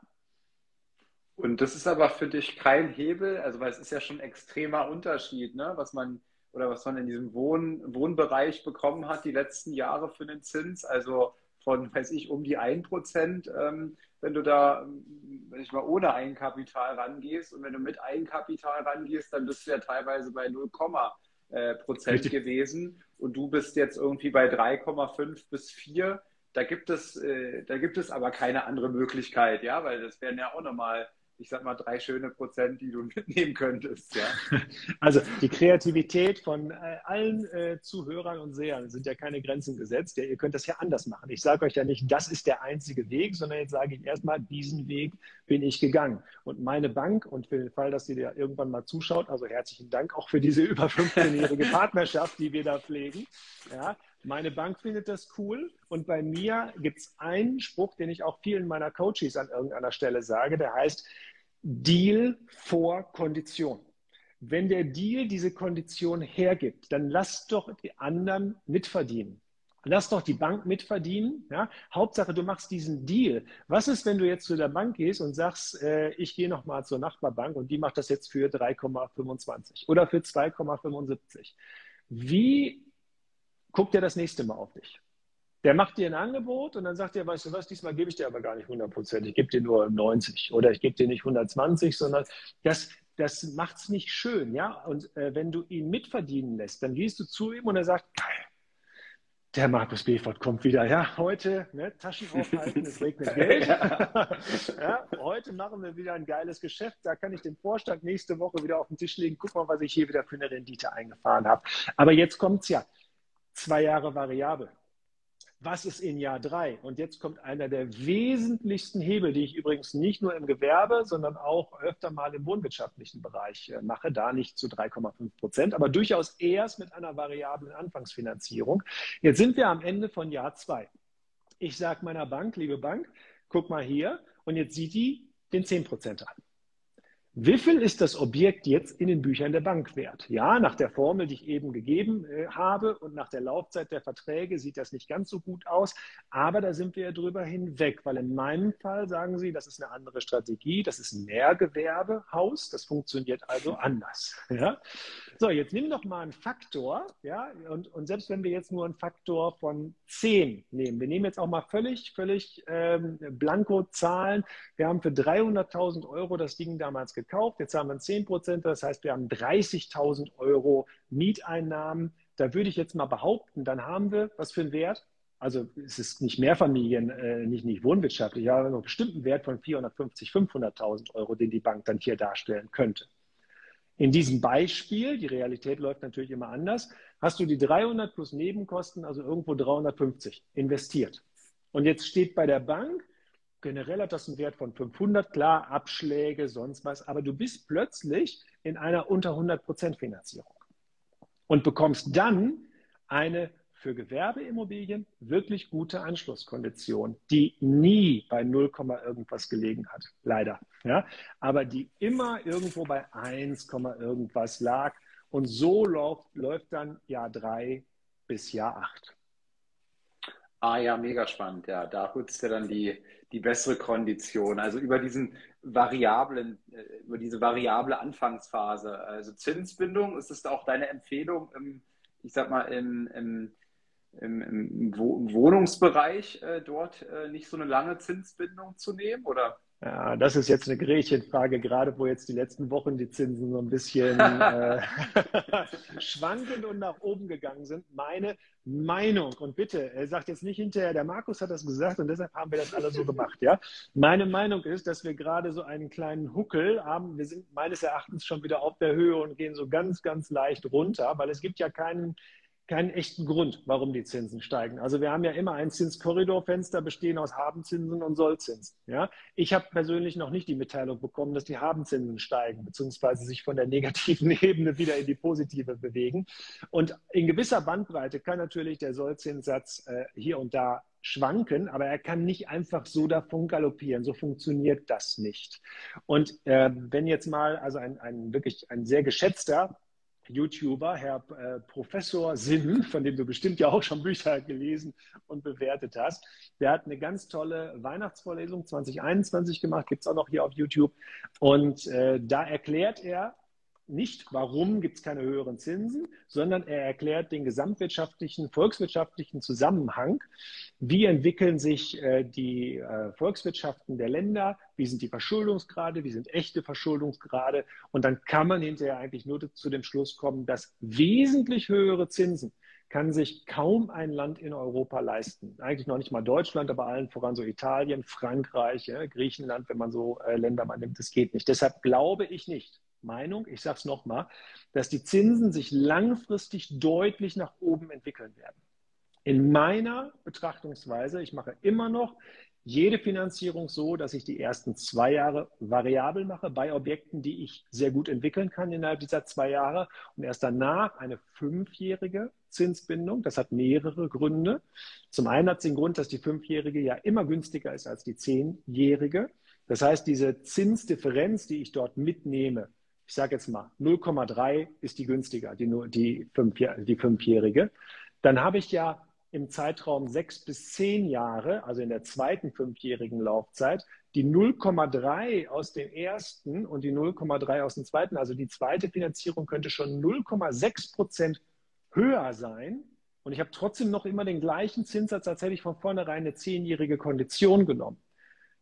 Und das ist aber für dich kein Hebel, also weil es ist ja schon ein extremer Unterschied, ne? was man oder was man in diesem Wohn Wohnbereich bekommen hat die letzten Jahre für den Zins, also von, weiß ich, um die 1%, ähm, wenn du da, wenn ich mal ohne Eigenkapital rangehst und wenn du mit Eigenkapital rangehst, dann bist du ja teilweise bei 0, äh, Prozent gewesen. Und du bist jetzt irgendwie bei 3,5 bis 4. Da gibt es, äh, da gibt es aber keine andere Möglichkeit, ja, weil das wären ja auch nochmal ich sag mal, drei schöne Prozent, die du (laughs) mitnehmen könntest. Ja? (laughs) Also die Kreativität von äh, allen äh, Zuhörern und Sehern sind ja keine Grenzen gesetzt. Ja, ihr könnt das ja anders machen. Ich sage euch ja nicht, das ist der einzige Weg, sondern jetzt sage ich erstmal, diesen Weg bin ich gegangen. Und meine Bank, und für den Fall, dass sie dir irgendwann mal zuschaut, also herzlichen Dank auch für diese über 15-jährige (laughs) Partnerschaft, die wir da pflegen. Ja, meine Bank findet das cool und bei mir gibt es einen Spruch, den ich auch vielen meiner Coaches an irgendeiner Stelle sage, der heißt Deal vor Kondition. Wenn der Deal diese Kondition hergibt, dann lass doch die anderen mitverdienen. Lass doch die Bank mitverdienen. Ja? Hauptsache, du machst diesen Deal. Was ist, wenn du jetzt zu der Bank gehst und sagst, äh, ich gehe nochmal zur Nachbarbank und die macht das jetzt für 3,25 oder für 2,75? Wie guckt er das nächste Mal auf dich. Der macht dir ein Angebot und dann sagt er, weißt du was, diesmal gebe ich dir aber gar nicht 100 Prozent, ich gebe dir nur 90 oder ich gebe dir nicht 120, sondern das, das macht es nicht schön, ja. Und äh, wenn du ihn mitverdienen lässt, dann gehst du zu ihm und er sagt, geil, der Markus Befort kommt wieder. Ja, heute ne, Taschen aufhalten, es regnet (laughs) Geld. (laughs) ja, heute machen wir wieder ein geiles Geschäft. Da kann ich den Vorstand nächste Woche wieder auf den Tisch legen. Guck mal, was ich hier wieder für eine Rendite eingefahren habe. Aber jetzt kommt es ja zwei Jahre variabel. Was ist in Jahr drei? Und jetzt kommt einer der wesentlichsten Hebel, die ich übrigens nicht nur im Gewerbe, sondern auch öfter mal im wohnwirtschaftlichen Bereich äh, mache, da nicht zu 3,5 Prozent, aber durchaus erst mit einer variablen Anfangsfinanzierung. Jetzt sind wir am Ende von Jahr zwei. Ich sage meiner Bank, liebe Bank, guck mal hier, und jetzt sieht die den 10 Prozent an. Wie viel ist das Objekt jetzt in den Büchern der Bank wert? Ja, nach der Formel, die ich eben gegeben äh, habe und nach der Laufzeit der Verträge sieht das nicht ganz so gut aus, aber da sind wir ja drüber hinweg, weil in meinem Fall sagen Sie, das ist eine andere Strategie, das ist ein Mehrgewerbehaus, das funktioniert also anders. (laughs) Ja? So, jetzt nimm doch mal einen Faktor, ja, und, und selbst wenn wir jetzt nur einen Faktor von 10 nehmen, wir nehmen jetzt auch mal völlig, völlig ähm, blanko Zahlen. Wir haben für 300.000 Euro das Ding damals gekauft, jetzt haben wir 10 Prozent, das heißt, wir haben 30.000 Euro Mieteinnahmen. Da würde ich jetzt mal behaupten, dann haben wir, was für einen Wert? Also es ist nicht Mehrfamilien, äh, nicht, nicht wohnwirtschaftlich, aber einen bestimmten Wert von 450.000, 500.000 Euro, den die Bank dann hier darstellen könnte. In diesem Beispiel, die Realität läuft natürlich immer anders, hast du die 300 plus Nebenkosten, also irgendwo 350 investiert. Und jetzt steht bei der Bank, generell hat das einen Wert von 500, klar, Abschläge, sonst was, aber du bist plötzlich in einer unter 100 Prozent Finanzierung und bekommst dann eine für Gewerbeimmobilien wirklich gute Anschlusskondition, die nie bei 0, irgendwas gelegen hat, leider. Ja? Aber die immer irgendwo bei 1, irgendwas lag. Und so läuft, läuft dann Jahr 3 bis Jahr 8. Ah ja, mega spannend. Ja, da nutzt ja dann die, die bessere Kondition. Also über diesen variablen, äh, über diese variable Anfangsphase. Also Zinsbindung, ist das auch deine Empfehlung im, ich sag mal, im, im im, im Wohnungsbereich äh, dort äh, nicht so eine lange Zinsbindung zu nehmen, oder? Ja, das ist jetzt eine Gretchenfrage, gerade wo jetzt die letzten Wochen die Zinsen so ein bisschen äh, (laughs) schwankend und nach oben gegangen sind. Meine Meinung, und bitte, er sagt jetzt nicht hinterher, der Markus hat das gesagt und deshalb haben wir das alle so gemacht, ja. Meine Meinung ist, dass wir gerade so einen kleinen Huckel haben. Wir sind meines Erachtens schon wieder auf der Höhe und gehen so ganz, ganz leicht runter, weil es gibt ja keinen keinen echten Grund, warum die Zinsen steigen. Also wir haben ja immer ein Zinskorridorfenster bestehen aus Habenzinsen und Sollzinsen. Ja? Ich habe persönlich noch nicht die Mitteilung bekommen, dass die Habenzinsen steigen, beziehungsweise sich von der negativen (laughs) Ebene wieder in die positive bewegen. Und in gewisser Bandbreite kann natürlich der Sollzinssatz äh, hier und da schwanken, aber er kann nicht einfach so davon galoppieren. So funktioniert das nicht. Und äh, wenn jetzt mal also ein, ein wirklich ein sehr geschätzter YouTuber, Herr äh, Professor Sinn, von dem du bestimmt ja auch schon Bücher gelesen und bewertet hast. Der hat eine ganz tolle Weihnachtsvorlesung 2021 gemacht, gibt es auch noch hier auf YouTube. Und äh, da erklärt er, nicht, warum gibt es keine höheren Zinsen, sondern er erklärt den gesamtwirtschaftlichen, volkswirtschaftlichen Zusammenhang. Wie entwickeln sich äh, die äh, Volkswirtschaften der Länder? Wie sind die Verschuldungsgrade? Wie sind echte Verschuldungsgrade? Und dann kann man hinterher eigentlich nur zu dem Schluss kommen, dass wesentlich höhere Zinsen kann sich kaum ein Land in Europa leisten. Eigentlich noch nicht mal Deutschland, aber allen voran so Italien, Frankreich, ja, Griechenland, wenn man so äh, Länder mal nimmt, das geht nicht. Deshalb glaube ich nicht, Meinung, ich sage es nochmal, dass die Zinsen sich langfristig deutlich nach oben entwickeln werden. In meiner Betrachtungsweise, ich mache immer noch jede Finanzierung so, dass ich die ersten zwei Jahre variabel mache bei Objekten, die ich sehr gut entwickeln kann innerhalb dieser zwei Jahre und erst danach eine fünfjährige Zinsbindung. Das hat mehrere Gründe. Zum einen hat es den Grund, dass die fünfjährige ja immer günstiger ist als die zehnjährige. Das heißt, diese Zinsdifferenz, die ich dort mitnehme, ich sage jetzt mal 0,3 ist die günstiger, die, die, die fünfjährige. Dann habe ich ja im Zeitraum sechs bis zehn Jahre, also in der zweiten fünfjährigen Laufzeit, die 0,3 aus dem ersten und die 0,3 aus dem zweiten, also die zweite Finanzierung könnte schon 0,6 Prozent höher sein. Und ich habe trotzdem noch immer den gleichen Zinssatz, als hätte ich von vornherein eine zehnjährige Kondition genommen.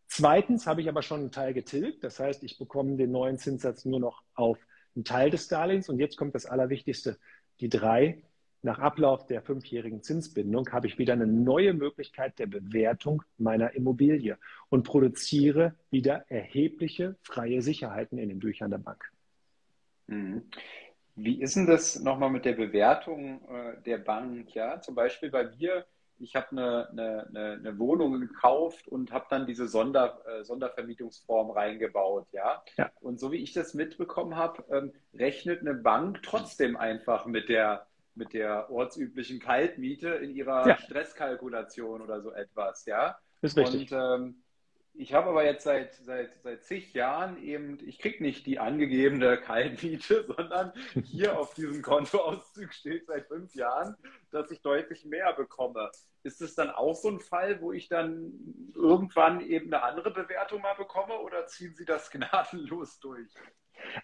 Zweitens habe ich aber schon einen Teil getilgt. Das heißt, ich bekomme den neuen Zinssatz nur noch auf einen Teil des Darlehens. Und jetzt kommt das Allerwichtigste. Die drei nach Ablauf der fünfjährigen Zinsbindung habe ich wieder eine neue Möglichkeit der Bewertung meiner Immobilie und produziere wieder erhebliche freie Sicherheiten in den Büchern der Bank. Mhm. Wie ist denn das nochmal mit der Bewertung äh, der Bank? Ja, zum Beispiel bei mir, ich habe eine, eine, eine, Wohnung gekauft und habe dann diese Sonder, äh, Sondervermietungsform reingebaut. Ja? ja? Und so wie ich das mitbekommen habe, ähm, rechnet eine Bank trotzdem einfach mit der mit der ortsüblichen Kaltmiete in ihrer ja. Stresskalkulation oder so etwas, ja. Ist richtig. Und ähm, ich habe aber jetzt seit, seit, seit zig Jahren eben, ich kriege nicht die angegebene Kaltmiete, (laughs) sondern hier auf diesem Kontoauszug steht seit fünf Jahren, dass ich deutlich mehr bekomme. Ist es dann auch so ein Fall, wo ich dann irgendwann eben eine andere Bewertung mal bekomme oder ziehen Sie das (laughs) gnadenlos durch?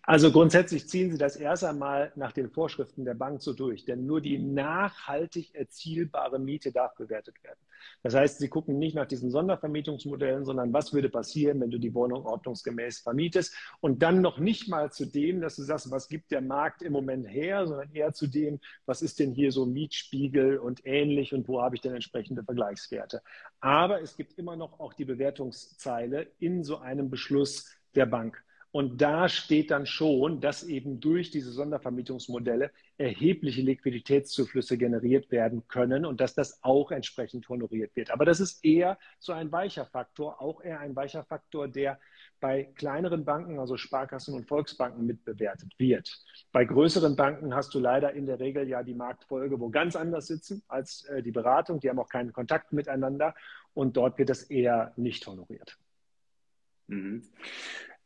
Also grundsätzlich ziehen Sie das erst einmal nach den Vorschriften der Bank so durch, denn nur die nachhaltig erzielbare Miete darf bewertet werden. Das heißt, Sie gucken nicht nach diesen Sondervermietungsmodellen, sondern was würde passieren, wenn du die Wohnung ordnungsgemäß vermietest und dann noch nicht mal zu dem, dass du sagst, was gibt der Markt im Moment her, sondern eher zu dem, was ist denn hier so Mietspiegel und ähnlich und wo habe ich denn entsprechende Vergleichswerte. Aber es gibt immer noch auch die Bewertungszeile in so einem Beschluss der Bank. Und da steht dann schon, dass eben durch diese Sondervermietungsmodelle erhebliche Liquiditätszuflüsse generiert werden können und dass das auch entsprechend honoriert wird. Aber das ist eher so ein weicher Faktor, auch eher ein weicher Faktor, der bei kleineren Banken, also Sparkassen und Volksbanken, mitbewertet wird. Bei größeren Banken hast du leider in der Regel ja die Marktfolge, wo ganz anders sitzen als äh, die Beratung. Die haben auch keinen Kontakt miteinander und dort wird das eher nicht honoriert. Mhm.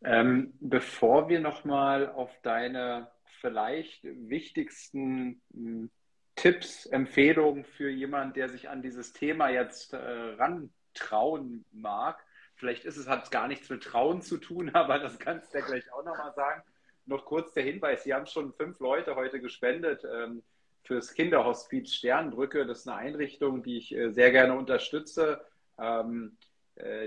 Ähm, bevor wir nochmal auf deine vielleicht wichtigsten hm, Tipps, Empfehlungen für jemanden, der sich an dieses Thema jetzt äh, rantrauen mag, vielleicht ist es, hat es gar nichts mit Trauen zu tun, (laughs) aber das kannst du ja gleich auch nochmal sagen. Noch kurz der Hinweis, Sie haben schon fünf Leute heute gespendet ähm, fürs Kinderhospiz Sternbrücke. Das ist eine Einrichtung, die ich äh, sehr gerne unterstütze. Ähm, äh,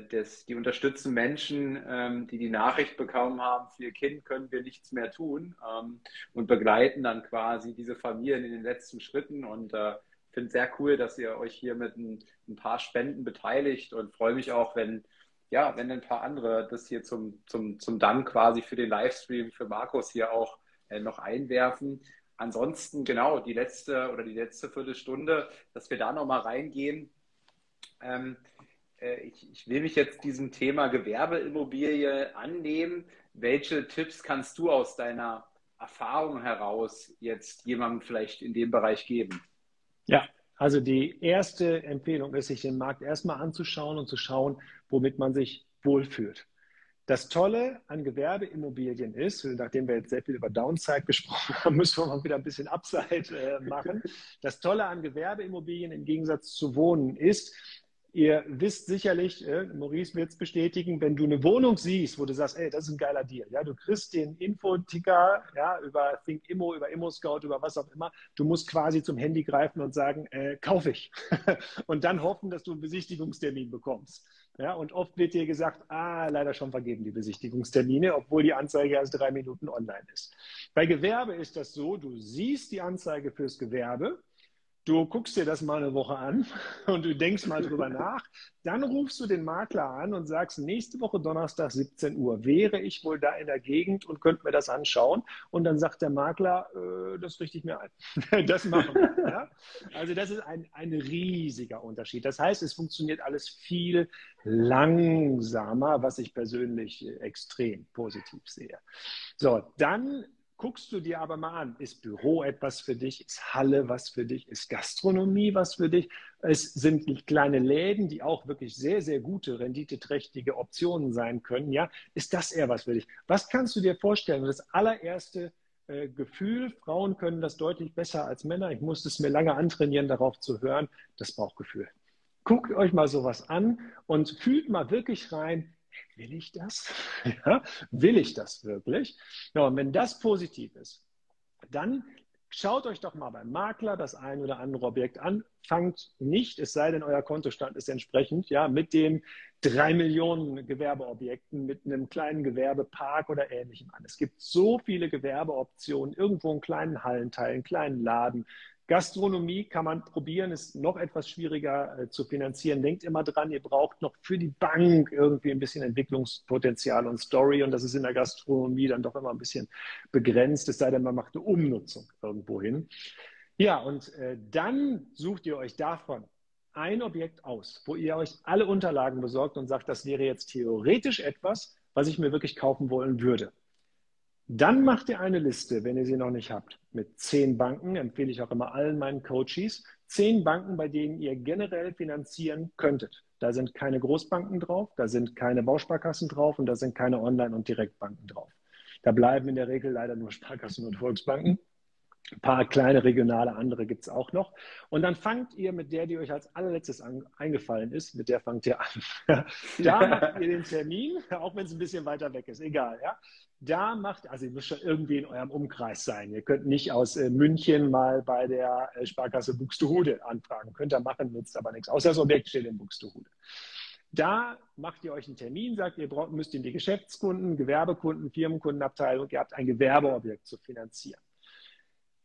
das, die unterstützen Menschen, ähm, die die Nachricht bekommen haben, für ihr Kind können wir nichts mehr tun ähm, und begleiten dann quasi diese Familien in den letzten Schritten und äh, finde es sehr cool, dass ihr euch hier mit ein, ein paar Spenden beteiligt und freue mich auch, wenn ja, wenn ein paar andere das hier zum, zum, zum Dank quasi für den Livestream für Markus hier auch äh, noch einwerfen. Ansonsten, genau, die letzte oder die letzte Viertelstunde, dass wir da nochmal reingehen. Ähm, äh, ich, ich will mich jetzt diesem Thema Gewerbeimmobilie annehmen. Welche Tipps kannst du aus deiner Erfahrung heraus jetzt jemandem vielleicht in dem Bereich geben? Ja, also die erste Empfehlung ist, sich den Markt erstmal anzuschauen und zu schauen, womit man sich wohlfühlt. Das Tolle an Gewerbeimmobilien ist, nachdem wir jetzt sehr viel über Downside gesprochen haben, (laughs) müssen wir mal wieder ein bisschen Upside äh, machen. (laughs) Das Tolle an Gewerbeimmobilien im Gegensatz zu Wohnen ist, Ihr wisst sicherlich, äh, Maurice wird es bestätigen, wenn du eine Wohnung siehst, wo du sagst, ey, das ist ein geiler Deal. Ja, du kriegst den Infoticker ja, über ThinkImmo, über ImmoScout, über was auch immer. Du musst quasi zum Handy greifen und sagen, äh, kaufe ich. (laughs) und dann hoffen, dass du einen Besichtigungstermin bekommst. Ja, und oft wird dir gesagt, ah, leider schon vergeben die Besichtigungstermine, obwohl die Anzeige erst drei Minuten online ist. Bei Gewerbe ist das so, du siehst die Anzeige fürs Gewerbe, Du guckst dir das mal eine Woche an (laughs) und du denkst mal drüber (laughs) nach. Dann rufst du den Makler an und sagst, nächste Woche Donnerstag 17 Uhr wäre ich wohl da in der Gegend und könnte mir das anschauen. Und dann sagt der Makler, äh, das richte ich mir ein. (laughs) das machen wir. Ja? Also das ist ein, ein riesiger Unterschied. Das heißt, es funktioniert alles viel langsamer, was ich persönlich extrem positiv sehe. So, dann guckst du dir aber mal an, ist Büro etwas für dich, ist Halle was für dich, ist Gastronomie was für dich, es sind kleine Läden, die auch wirklich sehr, sehr gute, renditeträchtige Optionen sein können, ja, ist das eher was für dich? Was kannst du dir vorstellen? Das allererste äh, Gefühl, Frauen können das deutlich besser als Männer, ich musste es mir lange antrainieren, darauf zu hören, das Bauchgefühl. Guckt euch mal sowas an und fühlt mal wirklich rein, will ich das? (laughs) ja, will ich das wirklich? Ja, und wenn das positiv ist, dann schaut euch doch mal beim Makler das ein oder andere Objekt an. Fangt nicht, es sei denn, euer Kontostand ist entsprechend, ja, mit den drei Millionen Gewerbeobjekten, mit einem kleinen Gewerbepark oder ähnlichem an. Es gibt so viele Gewerbeoptionen, irgendwo einen kleinen Hallenteil, einen kleinen Laden, Gastronomie kann man probieren, ist noch etwas schwieriger äh, zu finanzieren. Denkt immer dran, ihr braucht noch für die Bank irgendwie ein bisschen Entwicklungspotenzial und Story und das ist in der Gastronomie dann doch immer ein bisschen begrenzt, es sei denn, man macht eine Umnutzung irgendwo hin. Ja, und äh, dann sucht ihr euch davon ein Objekt aus, wo ihr euch alle Unterlagen besorgt und sagt, das wäre jetzt theoretisch etwas, was ich mir wirklich kaufen wollen würde. Dann macht ihr eine Liste, wenn ihr sie noch nicht habt, mit zehn Banken, empfehle ich auch immer allen meinen Coaches, zehn Banken, bei denen ihr generell finanzieren könntet. Da sind keine Großbanken drauf, da sind keine Bausparkassen drauf und da sind keine Online- und Direktbanken drauf. Da bleiben in der Regel leider nur Sparkassen und Volksbanken. Ein paar kleine regionale andere gibt es auch noch. Und dann fangt ihr mit der, die euch als allerletztes an, eingefallen ist, mit der fangt ihr an. (laughs) da macht ihr den Termin, auch wenn es ein bisschen weiter weg ist, egal. Ja? Da macht, also ihr müsst schon irgendwie in eurem Umkreis sein. Ihr könnt nicht aus äh, München mal bei der äh, Sparkasse Buxtehude anfragen. Könnt ihr machen, nutzt aber nichts. Außer das Objekt steht in Buxtehude. Da macht ihr euch einen Termin, sagt, ihr braucht, müsst in die Geschäftskunden, Gewerbekunden, Firmenkundenabteilung, ihr habt ein Gewerbeobjekt zu finanzieren.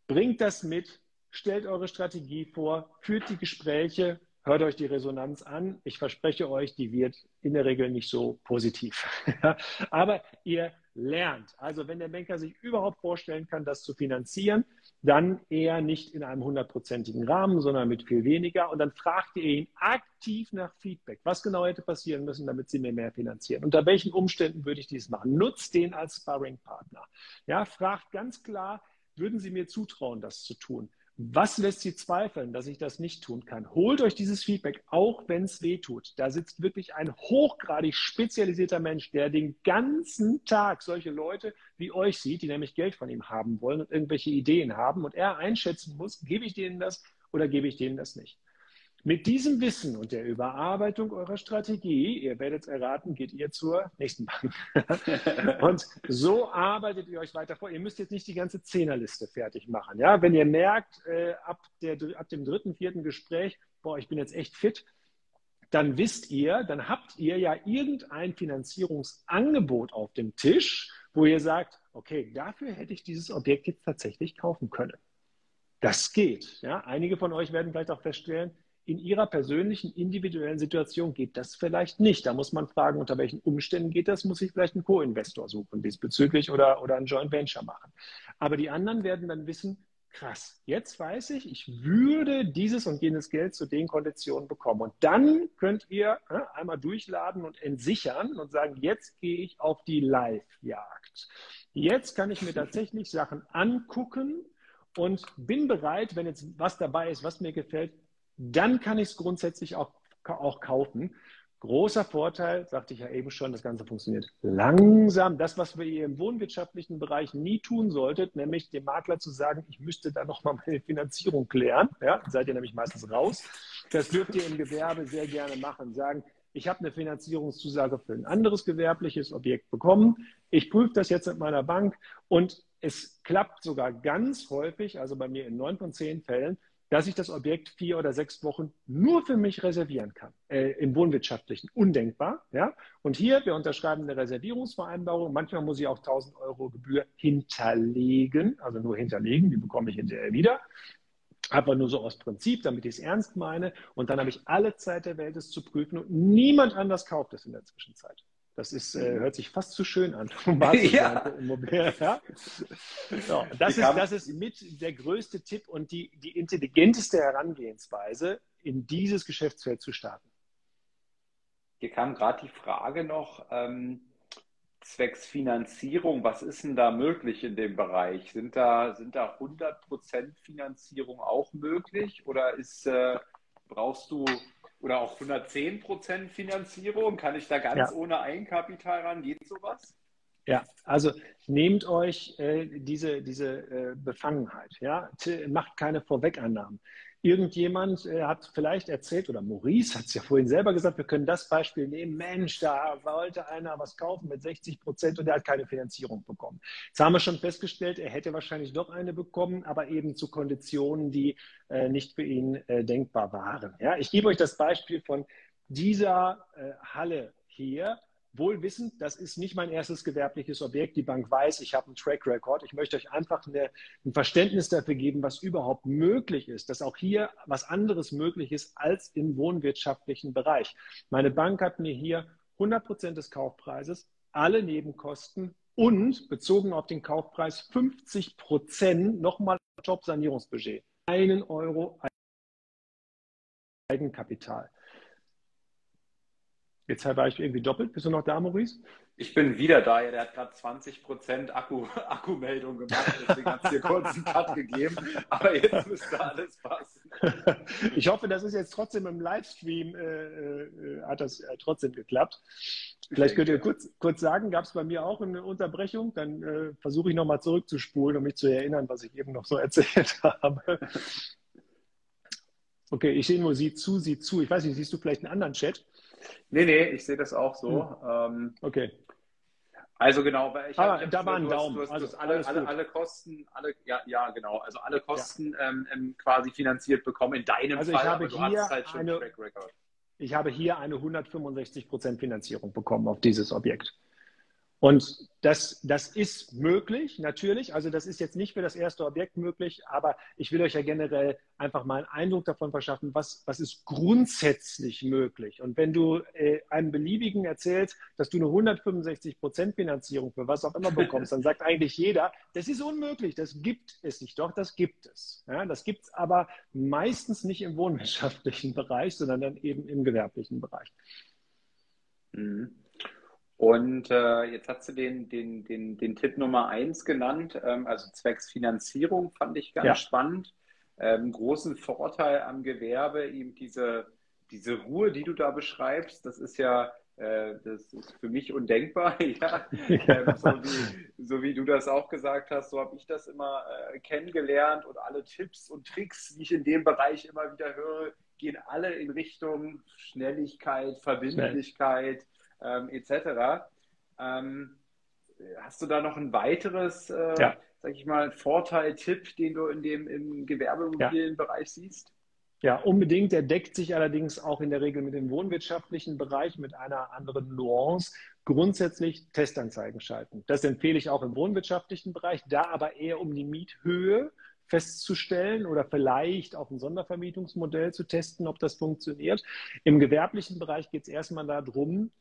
Bringt das mit, stellt eure Strategie vor, führt die Gespräche, hört euch die Resonanz an. Ich verspreche euch, die wird in der Regel nicht so positiv. (laughs) Aber ihr lernt. Also wenn der Banker sich überhaupt vorstellen kann, das zu finanzieren, dann eher nicht in einem hundertprozentigen Rahmen, sondern mit viel weniger. Und dann fragt ihr ihn aktiv nach Feedback. Was genau hätte passieren müssen, damit Sie mir mehr finanzieren? Unter welchen Umständen würde ich dies machen? Nutzt den als Sparring-Partner. Ja, fragt ganz klar, würden Sie mir zutrauen, das zu tun? Was lässt Sie zweifeln, dass ich das nicht tun kann? Holt euch dieses Feedback, auch wenn es weh tut. Da sitzt wirklich ein hochgradig spezialisierter Mensch, der den ganzen Tag solche Leute wie euch sieht, die nämlich Geld von ihm haben wollen und irgendwelche Ideen haben. Und er einschätzen muss, gebe ich denen das oder gebe ich denen das nicht. Mit diesem Wissen und der Überarbeitung eurer Strategie, ihr werdet es erraten, geht ihr zur nächsten Bank. (laughs) und so arbeitet ihr euch weiter vor. Ihr müsst jetzt nicht die ganze Zehnerliste fertig machen. Ja? Wenn ihr merkt, äh, ab, der, ab dem dritten, vierten Gespräch, boah, ich bin jetzt echt fit, dann wisst ihr, dann habt ihr ja irgendein Finanzierungsangebot auf dem Tisch, wo ihr sagt, okay, dafür hätte ich dieses Objekt jetzt tatsächlich kaufen können. Das geht. Ja? Einige von euch werden vielleicht auch feststellen, in Ihrer persönlichen, individuellen Situation geht das vielleicht nicht. Da muss man fragen, unter welchen Umständen geht das? Muss ich vielleicht einen Co-Investor suchen diesbezüglich oder, oder ein Joint Venture machen? Aber die anderen werden dann wissen, krass, jetzt weiß ich, ich würde dieses und jenes Geld zu den Konditionen bekommen. Und dann könnt ihr äh, einmal durchladen und entsichern und sagen, jetzt gehe ich auf die Live-Jagd. Jetzt kann ich mir tatsächlich Sachen angucken und bin bereit, wenn jetzt was dabei ist, was mir gefällt, dann kann ich es grundsätzlich auch, auch kaufen. Großer Vorteil, sagte ich ja eben schon, das Ganze funktioniert langsam. Das, was wir im wohnwirtschaftlichen Bereich nie tun solltet, nämlich dem Makler zu sagen, ich müsste da nochmal meine Finanzierung klären. Ja, seid ihr nämlich meistens raus. Das dürft ihr im Gewerbe sehr gerne machen. Sagen, ich habe eine Finanzierungszusage für ein anderes gewerbliches Objekt bekommen. Ich prüfe das jetzt mit meiner Bank und es klappt sogar ganz häufig, also bei mir in neun von zehn Fällen, dass ich das Objekt vier oder sechs Wochen nur für mich reservieren kann. Äh, Im Wohnwirtschaftlichen undenkbar. Ja? Und hier, wir unterschreiben eine Reservierungsvereinbarung. Manchmal muss ich auch 1000 Euro Gebühr hinterlegen, also nur hinterlegen, die bekomme ich hinterher wieder. Einfach nur so aus Prinzip, damit ich es ernst meine. Und dann habe ich alle Zeit der Welt, es zu prüfen. Und niemand anders kauft es in der Zwischenzeit. Das ist, äh, hört sich fast zu schön an. (laughs) (laughs) ja. ja. So, das, ist, das ist mit der größte Tipp und die, die intelligenteste Herangehensweise, in dieses Geschäftsfeld zu starten. Hier kam gerade die Frage noch, ähm, zwecks Finanzierung, was ist denn da möglich in dem Bereich? Sind da, sind da 100% Finanzierung auch möglich oder ist, äh, brauchst du oder auch 110% Finanzierung? Kann ich da ganz ja. ohne Eigenkapital ran? Geht sowas? Ja, also nehmt euch äh, diese, diese äh, Befangenheit, ja, macht keine Vorwegannahmen. Irgendjemand äh, hat vielleicht erzählt, oder Maurice hat es ja vorhin selber gesagt, wir können das Beispiel nehmen. Mensch, da wollte einer was kaufen mit 60 Prozent und er hat keine Finanzierung bekommen. Jetzt haben wir schon festgestellt, er hätte wahrscheinlich doch eine bekommen, aber eben zu Konditionen, die äh, nicht für ihn äh, denkbar waren. Ja, ich gebe euch das Beispiel von dieser äh, Halle hier wohl wissend, das ist nicht mein erstes gewerbliches Objekt. Die Bank weiß, ich habe einen Track Record. Ich möchte euch einfach eine, ein Verständnis dafür geben, was überhaupt möglich ist, dass auch hier was anderes möglich ist als im wohnwirtschaftlichen Bereich. Meine Bank hat mir hier 100 Prozent des Kaufpreises, alle Nebenkosten und bezogen auf den Kaufpreis 50 Prozent nochmal Top-Sanierungsbudget. Einen Euro Eigenkapital. Jetzt war ich irgendwie doppelt. Bist du noch da, Maurice? Ich bin wieder da. Ja, der hat gerade 20% Akku, Akkumeldung gemacht. Deswegen hat es hier kurz einen Cut gegeben. Aber jetzt müsste alles passen. (laughs) Ich hoffe, das ist jetzt trotzdem im Livestream, äh, äh, hat das äh, trotzdem geklappt. Vielleicht könnt ihr kurz, kurz sagen, gab es bei mir auch eine Unterbrechung? Dann äh, versuche ich nochmal zurückzuspulen, um mich zu erinnern, was ich eben noch so (laughs) erzählt habe. Okay, ich sehe nur, sieh zu, sieh zu. Ich weiß nicht, siehst du vielleicht einen anderen Chat? Nee, nee, ich sehe das auch so. Hm. Ähm, okay. Also genau, weil ich Aber da war ein Daumen. Du hast, also alle, alle, alle, Kosten, alle, ja, ja, genau, also alle Kosten ja. ähm, ähm quasi finanziert bekommen in deinem also Fall. Ich habe hier halt eine, Ich habe hier eine 165% Finanzierung bekommen auf dieses Objekt. Und das, das ist möglich, natürlich. Also das ist jetzt nicht für das erste Objekt möglich, aber ich will euch ja generell einfach mal einen Eindruck davon verschaffen, was, was ist grundsätzlich möglich. Und wenn du äh, einem Beliebigen erzählst, dass du eine 165 Prozent Finanzierung für was auch immer (laughs) bekommst, dann sagt eigentlich jeder, das ist unmöglich, das gibt es nicht. Doch, das gibt es. Ja, das gibt es aber meistens nicht im wohnwirtschaftlichen Bereich, sondern dann eben im gewerblichen Bereich. Mhm. Und äh, jetzt hast du den, den, den, den Tipp Nummer eins genannt, ähm, also zwecks Finanzierung fand ich ganz ja. spannend. Ähm, großen Vorteil am Gewerbe, eben diese, diese Ruhe, die du da beschreibst, das ist ja, äh, das ist für mich undenkbar. (laughs) ja. Ähm, so, wie, so, wie, du das auch gesagt hast, so habe ich das immer äh, kennengelernt und alle Tipps und Tricks, die ich in dem Bereich immer wieder höre, gehen alle in Richtung Schnelligkeit, Verbindlichkeit. Schnell ähm, etc. Ähm, hast du da noch ein weiteres, äh, ja. sag ich mal, Vorteil, Tipp, den du in dem im Gewerbeimmobilienbereich ja. siehst? Ja, unbedingt. Der deckt sich allerdings auch in der Regel mit dem wohnwirtschaftlichen Bereich mit einer anderen Nuance. Grundsätzlich Testanzeigen schalten. Das empfehle ich auch im wohnwirtschaftlichen Bereich, da aber eher um die Miethöhe festzustellen oder vielleicht auch ein Sondervermietungsmodell zu testen, ob das funktioniert. Im gewerblichen Bereich geht es erstmal darum,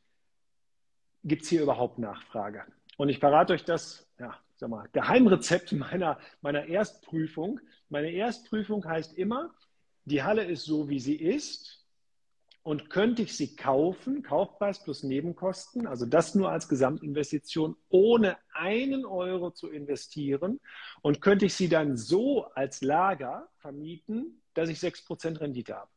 gibt es hier überhaupt Nachfrage? Und ich verrate euch das, ja, sag mal, Geheimrezept meiner, meiner Erstprüfung. Meine Erstprüfung heißt immer, die Halle ist so, wie sie ist. Und könnte ich sie kaufen, Kaufpreis plus Nebenkosten, also das nur als Gesamtinvestition, ohne einen Euro zu investieren, und könnte ich sie dann so als Lager vermieten, dass ich 6% Rendite habe.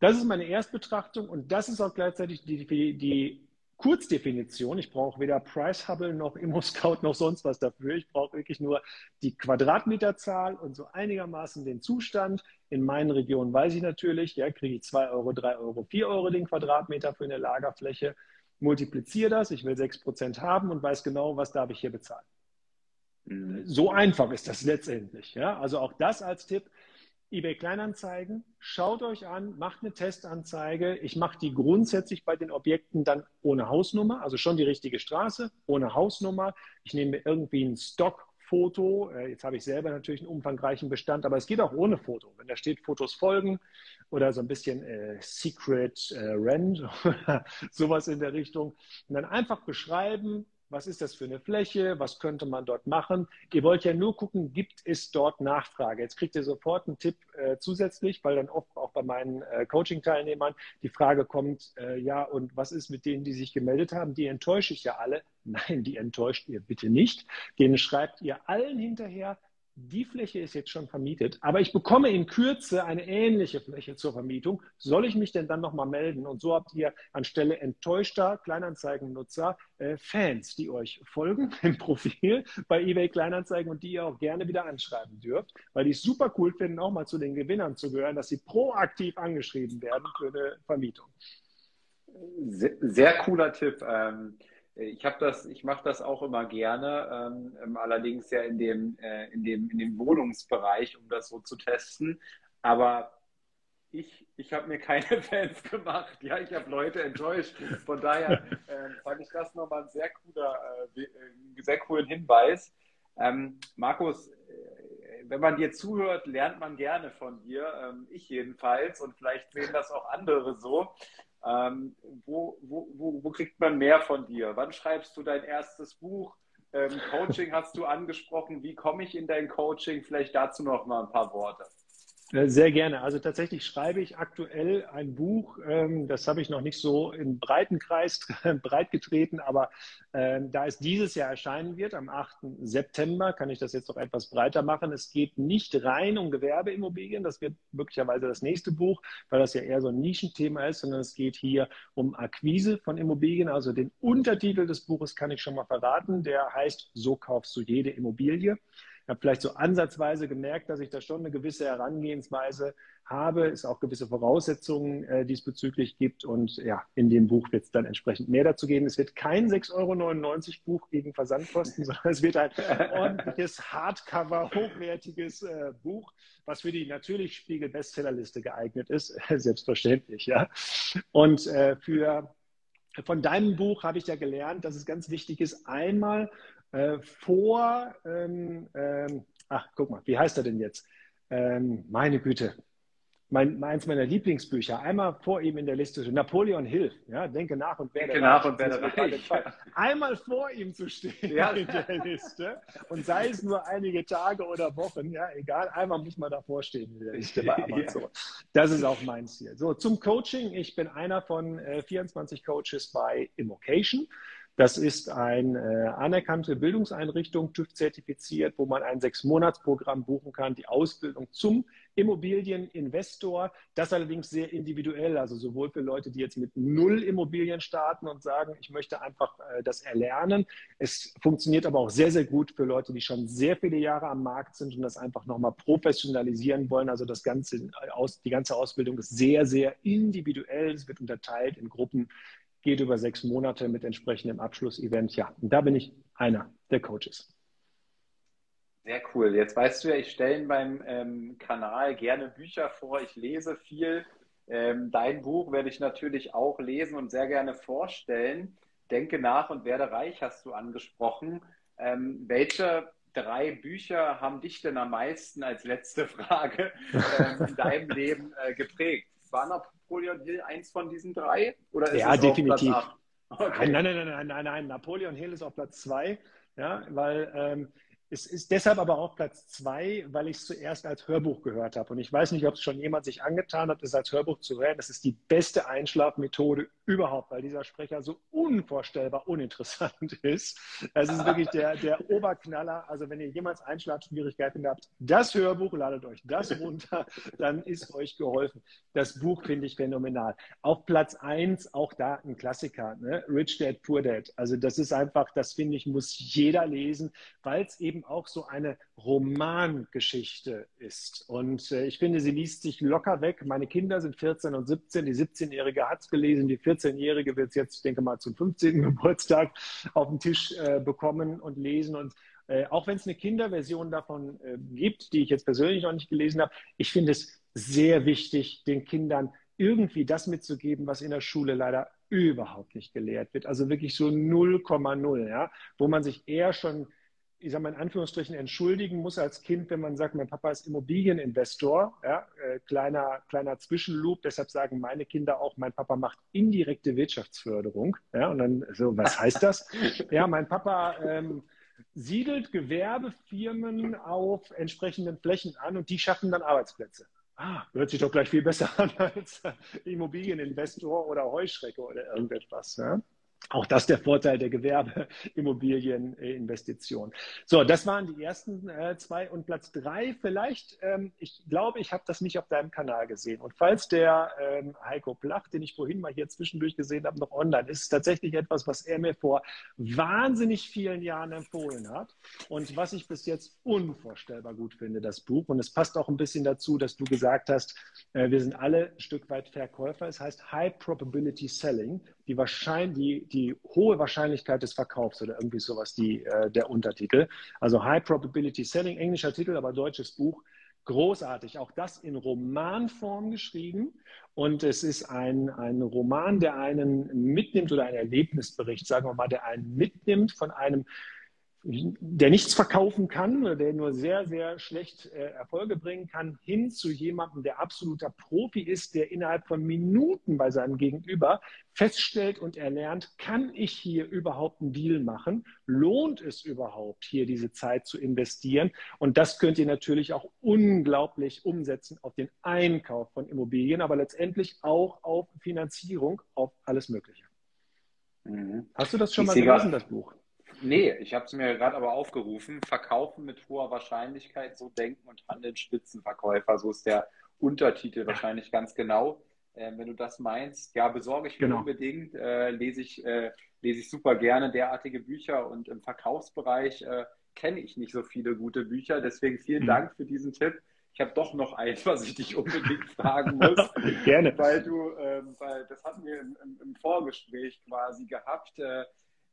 Das ist meine Erstbetrachtung und das ist auch gleichzeitig die, die, die Kurzdefinition. Ich brauche weder Price Hubble noch ImmoScout noch sonst was dafür. Ich brauche wirklich nur die Quadratmeterzahl und so einigermaßen den Zustand. In meinen Regionen weiß ich natürlich, ja, kriege ich 2 Euro, 3 Euro, 4 Euro den Quadratmeter für eine Lagerfläche. Multipliziere das, ich will 6% haben und weiß genau, was darf ich hier bezahlen. Mhm. So einfach ist das letztendlich. Ja? Also auch das als Tipp eBay Kleinanzeigen, schaut euch an, macht eine Testanzeige. Ich mache die grundsätzlich bei den Objekten dann ohne Hausnummer, also schon die richtige Straße, ohne Hausnummer. Ich nehme irgendwie einen Stock Foto. Äh, jetzt habe ich selber natürlich einen umfangreichen Bestand, aber es geht auch ohne Foto. Wenn da steht Fotos folgen oder so ein bisschen äh, Secret äh, Rent (laughs) oder sowas in der Richtung. Und dann einfach beschreiben, was ist das für eine Fläche? Was könnte man dort machen? Ihr wollt ja nur gucken, gibt es dort Nachfrage? Jetzt kriegt ihr sofort einen Tipp äh, zusätzlich, weil dann oft auch bei meinen äh, Coaching-Teilnehmern die Frage kommt, äh, ja, und was ist mit denen, die sich gemeldet haben? Die enttäusche ich ja alle. (laughs) Nein, die enttäuscht ihr bitte nicht. Denen schreibt ihr allen hinterher, die Fläche ist jetzt schon vermietet, aber ich bekomme in Kürze eine ähnliche Fläche zur Vermietung. Soll ich mich denn dann nochmal melden? Und so habt ihr anstelle enttäuschter Kleinanzeigennutzer äh, Fans, die euch folgen (laughs) im Profil bei eBay Kleinanzeigen und die ihr auch gerne wieder anschreiben dürft, weil die es super cool finden, auch mal zu den Gewinnern zu gehören, dass sie proaktiv angeschrieben werden für eine Vermietung. Sehr, sehr cooler Tipp. Ähm ich habe das, ich mache das auch immer gerne, ähm, ähm, allerdings ja in dem, äh, in, dem, in dem Wohnungsbereich, um das so zu testen. Aber ich, ich habe mir keine (laughs) Fans gemacht. Ja, ich habe Leute enttäuscht. Von daher (laughs) äh, fand ich das nochmal ein sehr cooler, äh, äh, sehr coolen Hinweis. Ähm, Markus, äh, wenn man dir zuhört, lernt man gerne von dir. Ähm, ich jedenfalls und vielleicht sehen das auch andere so. Ähm, wo, wo, wo, wo, kriegt man mehr von dir? Wann schreibst du dein erstes Buch? Ähm, Coaching hast du angesprochen. Wie komme ich in dein Coaching? Vielleicht dazu noch mal ein paar Worte. Äh, sehr gerne. Also tatsächlich schreibe ich aktuell ein Buch. Ähm, das habe ich noch nicht so im breiten Kreis (laughs) breit getreten, aber ähm, da es dieses Jahr erscheinen wird, am 8. September, kann ich das jetzt noch etwas breiter machen. Es geht nicht rein um Gewerbeimmobilien. Das wird möglicherweise das nächste Buch, weil das ja eher so ein Nischenthema ist, sondern es geht hier um Akquise von Immobilien. Also den Untertitel des Buches kann ich schon mal verraten. Der heißt So kaufst du jede Immobilie. Habe vielleicht so ansatzweise gemerkt, dass ich da schon eine gewisse Herangehensweise habe, es auch gewisse Voraussetzungen äh, diesbezüglich gibt. Und ja, in dem Buch wird es dann entsprechend mehr dazu geben. Es wird kein 6,99 Euro Buch gegen Versandkosten, (laughs) sondern es wird ein ordentliches Hardcover, hochwertiges äh, Buch, was für die natürlich Spiegel Bestsellerliste geeignet ist, (laughs) selbstverständlich, ja. Und äh, für von deinem Buch habe ich ja gelernt, dass es ganz wichtig ist, einmal äh, vor, ähm, ähm, ach, guck mal, wie heißt er denn jetzt? Ähm, meine Güte, mein, eins meiner Lieblingsbücher, einmal vor ihm in der Liste, Napoleon Hill, ja, denke nach und werde denke nach und werde reich. Einmal vor ihm zu stehen ja. in der Liste und sei es nur einige Tage oder Wochen, ja, egal, einmal muss man davor stehen in der Liste bei (laughs) Amazon. Ja. Das ist auch mein Ziel. So, zum Coaching. Ich bin einer von äh, 24 Coaches bei Immocation. Das ist eine äh, anerkannte Bildungseinrichtung, TÜV zertifiziert, wo man ein Sechs-Monats-Programm buchen kann, die Ausbildung zum Immobilieninvestor. Das allerdings sehr individuell, also sowohl für Leute, die jetzt mit null Immobilien starten und sagen, ich möchte einfach äh, das erlernen. Es funktioniert aber auch sehr, sehr gut für Leute, die schon sehr viele Jahre am Markt sind und das einfach nochmal professionalisieren wollen. Also das ganze, äh, die ganze Ausbildung ist sehr, sehr individuell. Es wird unterteilt in Gruppen geht über sechs Monate mit entsprechendem Abschlussevent. Ja, da bin ich einer der Coaches. Sehr cool. Jetzt weißt du ja, ich stelle in meinem ähm, Kanal gerne Bücher vor. Ich lese viel. Ähm, dein Buch werde ich natürlich auch lesen und sehr gerne vorstellen. Denke nach und werde reich, hast du angesprochen. Ähm, welche drei Bücher haben dich denn am meisten als letzte Frage (laughs) ähm, in deinem Leben äh, geprägt? War Napoleon Hill eins von diesen drei? Oder ist ja, es definitiv. Okay. Nein, nein, nein, nein, nein, nein, Napoleon Hill ist auf Platz zwei, ja, weil ähm, es ist deshalb aber auch Platz zwei, weil ich es zuerst als Hörbuch gehört habe. Und ich weiß nicht, ob es schon jemand sich angetan hat, es als Hörbuch zu hören. Das ist die beste Einschlafmethode überhaupt, weil dieser Sprecher so unvorstellbar uninteressant (laughs) ist. Das ist wirklich der, der Oberknaller. Also wenn ihr jemals Einschlafschwierigkeiten habt, das Hörbuch, ladet euch das runter, dann ist euch geholfen. Das Buch finde ich phänomenal. Auf Platz eins, auch da ein Klassiker, ne? Rich Dad, Poor Dad. Also das ist einfach, das finde ich, muss jeder lesen, weil es eben auch so eine Romangeschichte ist. Und äh, ich finde, sie liest sich locker weg. Meine Kinder sind 14 und 17. Die 17-Jährige hat es gelesen. Die 14-Jährige wird es jetzt, ich denke mal, zum 15. (laughs) Geburtstag auf den Tisch äh, bekommen und lesen. Und äh, auch wenn es eine Kinderversion davon äh, gibt, die ich jetzt persönlich noch nicht gelesen habe, ich finde es sehr wichtig, den Kindern irgendwie das mitzugeben, was in der Schule leider überhaupt nicht gelehrt wird. Also wirklich so 0,0, ja, wo man sich eher schon ich sage mal in Anführungsstrichen, entschuldigen muss als Kind, wenn man sagt, mein Papa ist Immobilieninvestor, ja, äh, kleiner, kleiner Zwischenloop. Deshalb sagen meine Kinder auch, mein Papa macht indirekte Wirtschaftsförderung. Ja, und dann so, was heißt das? (laughs) ja, mein Papa ähm, siedelt Gewerbefirmen auf entsprechenden Flächen an und die schaffen dann Arbeitsplätze. Ah, hört sich doch gleich viel besser (laughs) an als Immobilieninvestor oder Heuschrecke oder irgendetwas. Ja? Auch das der Vorteil der Gewerbeimmobilieninvestition. So, das waren die ersten äh, zwei. Und Platz drei vielleicht, ähm, ich glaube, ich habe das nicht auf deinem Kanal gesehen. Und falls der ähm, Heiko Plach, den ich vorhin mal hier zwischendurch gesehen habe, noch online ist, ist tatsächlich etwas, was er mir vor wahnsinnig vielen Jahren empfohlen hat. Und was ich bis jetzt unvorstellbar gut finde, das Buch. Und es passt auch ein bisschen dazu, dass du gesagt hast, äh, wir sind alle ein Stück weit Verkäufer. Es heißt High Probability Selling die, Wahrschein die, die hohe Wahrscheinlichkeit des Verkaufs oder irgendwie sowas, die, äh, der Untertitel. Also High Probability Selling, englischer Titel, aber deutsches Buch. Großartig, auch das in Romanform geschrieben. Und es ist ein, ein Roman, der einen mitnimmt oder ein Erlebnisbericht, sagen wir mal, der einen mitnimmt von einem der nichts verkaufen kann oder der nur sehr, sehr schlecht äh, Erfolge bringen kann, hin zu jemandem, der absoluter Profi ist, der innerhalb von Minuten bei seinem Gegenüber feststellt und erlernt, kann ich hier überhaupt einen Deal machen? Lohnt es überhaupt, hier diese Zeit zu investieren? Und das könnt ihr natürlich auch unglaublich umsetzen auf den Einkauf von Immobilien, aber letztendlich auch auf Finanzierung, auf alles Mögliche. Mhm. Hast du das schon ich mal gelesen, das Buch? Nee, ich habe es mir gerade aber aufgerufen. Verkaufen mit hoher Wahrscheinlichkeit, so denken und handeln Spitzenverkäufer. So ist der Untertitel wahrscheinlich ganz genau. Äh, wenn du das meinst, ja, besorge ich mir genau. unbedingt. Äh, lese, ich, äh, lese ich super gerne derartige Bücher und im Verkaufsbereich äh, kenne ich nicht so viele gute Bücher. Deswegen vielen mhm. Dank für diesen Tipp. Ich habe doch noch eins, was ich dich unbedingt (laughs) fragen muss. Gerne. Weil du, ähm, weil das hatten wir im, im Vorgespräch quasi gehabt.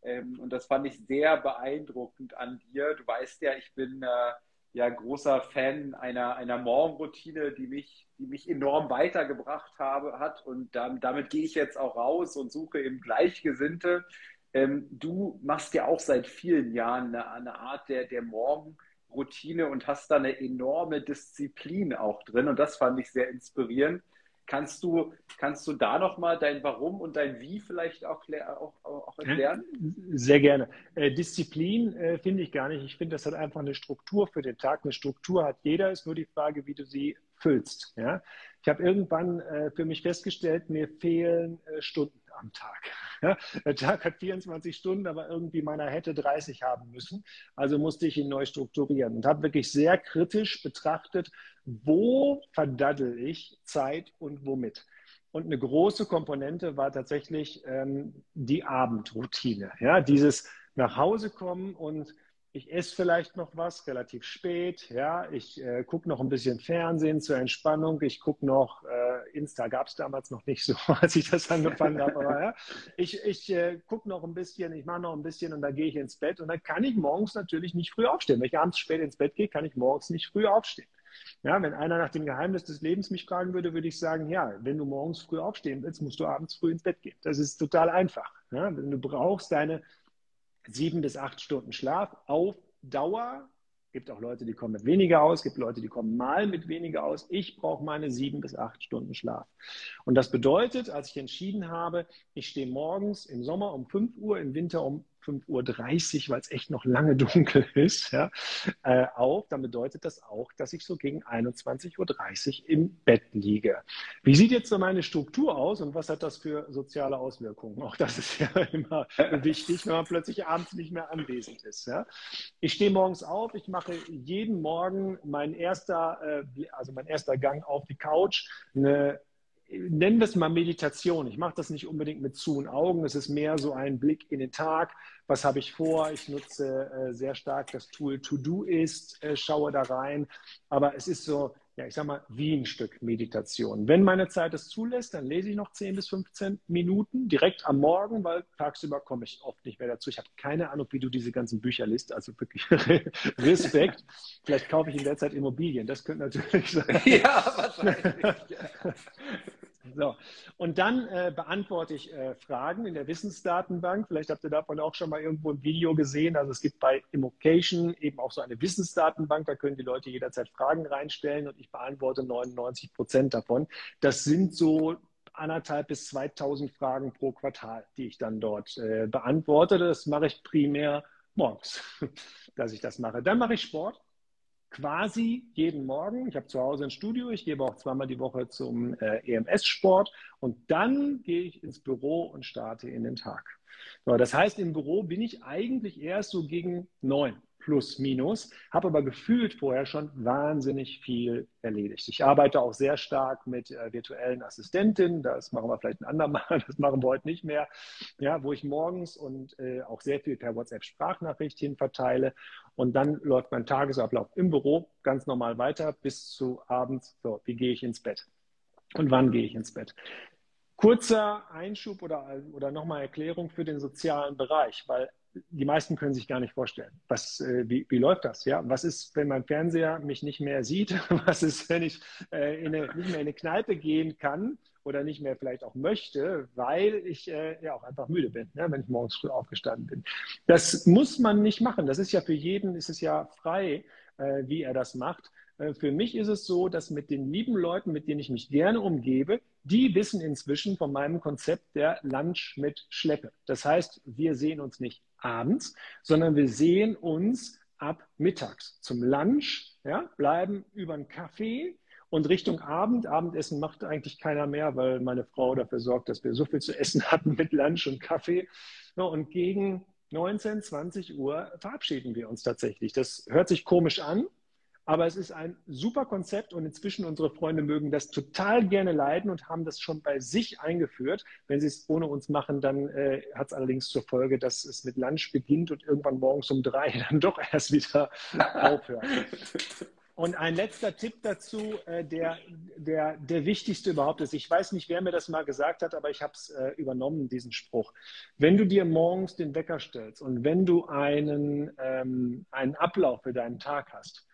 Äh, ähm, und das fand ich sehr beeindruckend an dir. Du weißt ja, ich bin äh, ja großer Fan einer, einer Morgenroutine, die mich, die mich enorm weitergebracht habe, hat. Und dann, damit gehe ich jetzt auch raus und suche eben Gleichgesinnte. Ähm, du machst ja auch seit vielen Jahren eine, eine Art der, der Morgenroutine und hast da eine enorme Disziplin auch drin. Und das fand ich sehr inspirierend. Kannst du, kannst du da nochmal dein Warum und dein Wie vielleicht auch, auch, auch erklären? Sehr gerne. Äh, Disziplin äh, finde ich gar nicht. Ich finde, das hat einfach eine Struktur für den Tag. Eine Struktur hat jeder, ist nur die Frage, wie du sie füllst. Ja? Ich habe irgendwann äh, für mich festgestellt, mir fehlen äh, Stunden am Tag. Der Tag hat 24 Stunden, aber irgendwie meiner hätte 30 haben müssen. Also musste ich ihn neu strukturieren und habe wirklich sehr kritisch betrachtet, wo verdaddel ich Zeit und womit. Und eine große Komponente war tatsächlich ähm, die Abendroutine. Ja, dieses nach Hause kommen und ich esse vielleicht noch was relativ spät, ja, ich äh, gucke noch ein bisschen Fernsehen zur Entspannung, ich gucke noch, äh, Insta gab es damals noch nicht so, (laughs) als ich das angefangen habe, aber ja, ich, ich äh, gucke noch ein bisschen, ich mache noch ein bisschen und dann gehe ich ins Bett und dann kann ich morgens natürlich nicht früh aufstehen. Wenn ich abends spät ins Bett gehe, kann ich morgens nicht früh aufstehen. Ja, wenn einer nach dem Geheimnis des Lebens mich fragen würde, würde ich sagen, ja, wenn du morgens früh aufstehen willst, musst du abends früh ins Bett gehen. Das ist total einfach. Ja, du brauchst deine sieben bis acht Stunden Schlaf auf Dauer. Es gibt auch Leute, die kommen mit weniger aus, gibt Leute, die kommen mal mit weniger aus. Ich brauche meine sieben bis acht Stunden Schlaf. Und das bedeutet, als ich entschieden habe, ich stehe morgens im Sommer um 5 Uhr, im Winter um 5.30 Uhr, weil es echt noch lange (laughs) dunkel ist, ja, äh, auf, dann bedeutet das auch, dass ich so gegen 21.30 Uhr im Bett liege. Wie sieht jetzt so meine Struktur aus und was hat das für soziale Auswirkungen? Auch das ist ja (laughs) immer wichtig, wenn man plötzlich abends nicht mehr anwesend ist. Ja. Ich stehe morgens auf, ich mache jeden Morgen mein erster, äh, also mein erster Gang auf die Couch, eine nennen wir es mal Meditation. Ich mache das nicht unbedingt mit zu und Augen. Es ist mehr so ein Blick in den Tag. Was habe ich vor? Ich nutze äh, sehr stark das Tool To-Do-Ist, äh, schaue da rein. Aber es ist so, ja, ich sag mal, wie ein Stück Meditation. Wenn meine Zeit es zulässt, dann lese ich noch 10 bis 15 Minuten direkt am Morgen, weil tagsüber komme ich oft nicht mehr dazu. Ich habe keine Ahnung, wie du diese ganzen Bücher liest, also wirklich (laughs) Respekt. Vielleicht kaufe ich in der Zeit Immobilien, das könnte natürlich sein. Ja, wahrscheinlich. (laughs) So. Und dann äh, beantworte ich äh, Fragen in der Wissensdatenbank. Vielleicht habt ihr davon auch schon mal irgendwo ein Video gesehen. Also es gibt bei Immocation eben auch so eine Wissensdatenbank. Da können die Leute jederzeit Fragen reinstellen und ich beantworte 99 Prozent davon. Das sind so anderthalb bis 2000 Fragen pro Quartal, die ich dann dort äh, beantworte. Das mache ich primär morgens, (laughs) dass ich das mache. Dann mache ich Sport quasi jeden Morgen. Ich habe zu Hause ein Studio, ich gebe auch zweimal die Woche zum äh, EMS-Sport und dann gehe ich ins Büro und starte in den Tag. So, das heißt, im Büro bin ich eigentlich erst so gegen neun plus minus, habe aber gefühlt vorher schon wahnsinnig viel erledigt. Ich arbeite auch sehr stark mit äh, virtuellen Assistentinnen, das machen wir vielleicht ein andermal, (laughs) das machen wir heute nicht mehr, ja, wo ich morgens und äh, auch sehr viel per WhatsApp Sprachnachrichten verteile. Und dann läuft mein Tagesablauf im Büro ganz normal weiter bis zu abends, so, wie gehe ich ins Bett? Und wann gehe ich ins Bett. Kurzer Einschub oder, oder nochmal Erklärung für den sozialen Bereich, weil die meisten können sich gar nicht vorstellen, was, äh, wie, wie läuft das? Ja? Was ist, wenn mein Fernseher mich nicht mehr sieht? (laughs) Was ist, wenn ich äh, in eine, nicht mehr in eine Kneipe gehen kann oder nicht mehr vielleicht auch möchte, weil ich äh, ja auch einfach müde bin, ne? wenn ich morgens früh aufgestanden bin. Das muss man nicht machen. Das ist ja für jeden, ist es ja frei, äh, wie er das macht. Äh, für mich ist es so, dass mit den lieben Leuten, mit denen ich mich gerne umgebe, die wissen inzwischen von meinem Konzept der Lunch mit Schleppe. Das heißt, wir sehen uns nicht abends, sondern wir sehen uns ab mittags zum Lunch, ja, bleiben über einen Kaffee und Richtung Abend. Abendessen macht eigentlich keiner mehr, weil meine Frau dafür sorgt, dass wir so viel zu essen (laughs) hatten mit Lunch und Kaffee. Ja, und gegen 19, 20 Uhr verabschieden wir uns tatsächlich. Das hört sich komisch an, aber es ist ein super Konzept und inzwischen unsere Freunde mögen das total gerne leiden und haben das schon bei sich eingeführt. Wenn sie es ohne uns machen, dann äh, hat es allerdings zur Folge, dass es mit Lunch beginnt und irgendwann morgens um drei (laughs) dann doch erst wieder aufhört. (laughs) Und ein letzter Tipp dazu, äh, der, der, der wichtigste überhaupt ist. Ich weiß nicht, wer mir das mal gesagt hat, aber ich habe es äh, übernommen, diesen Spruch. Wenn du dir morgens den Wecker stellst und wenn du einen, ähm, einen Ablauf für deinen Tag hast,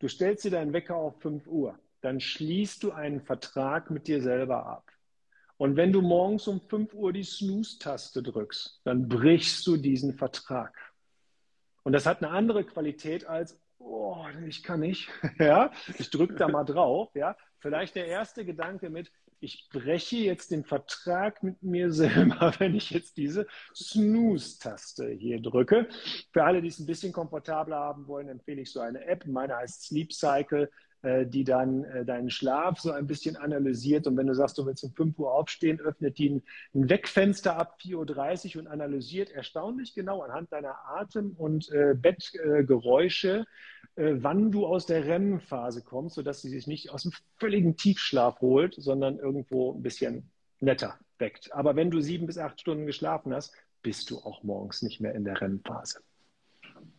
Du stellst dir deinen Wecker auf 5 Uhr, dann schließt du einen Vertrag mit dir selber ab. Und wenn du morgens um 5 Uhr die Snooze-Taste drückst, dann brichst du diesen Vertrag. Und das hat eine andere Qualität als, oh, ich kann nicht, (laughs) ja, ich drücke da mal drauf, ja. Vielleicht der erste Gedanke mit, ich breche jetzt den Vertrag mit mir (laughs) selber, wenn ich jetzt diese Snooze-Taste hier drücke. Für alle, die es ein bisschen komfortabler haben wollen, empfehle ich so eine App. Meine heißt Sleep Cycle, die dann äh, deinen Schlaf so ein bisschen analysiert. Und wenn du sagst, du willst um 5 Uhr aufstehen, öffnet die ein, Wegfenster ab 4.30 Uhr und analysiert erstaunlich genau anhand deiner Atem- und äh, Bettgeräusche, äh, wann du aus der REM-Phase kommst, sodass sie sich nicht aus dem völligen Tiefschlaf holt, sondern irgendwo ein bisschen netter weckt. Aber wenn du sieben bis acht Stunden geschlafen hast, bist du auch morgens nicht mehr in der REM-Phase.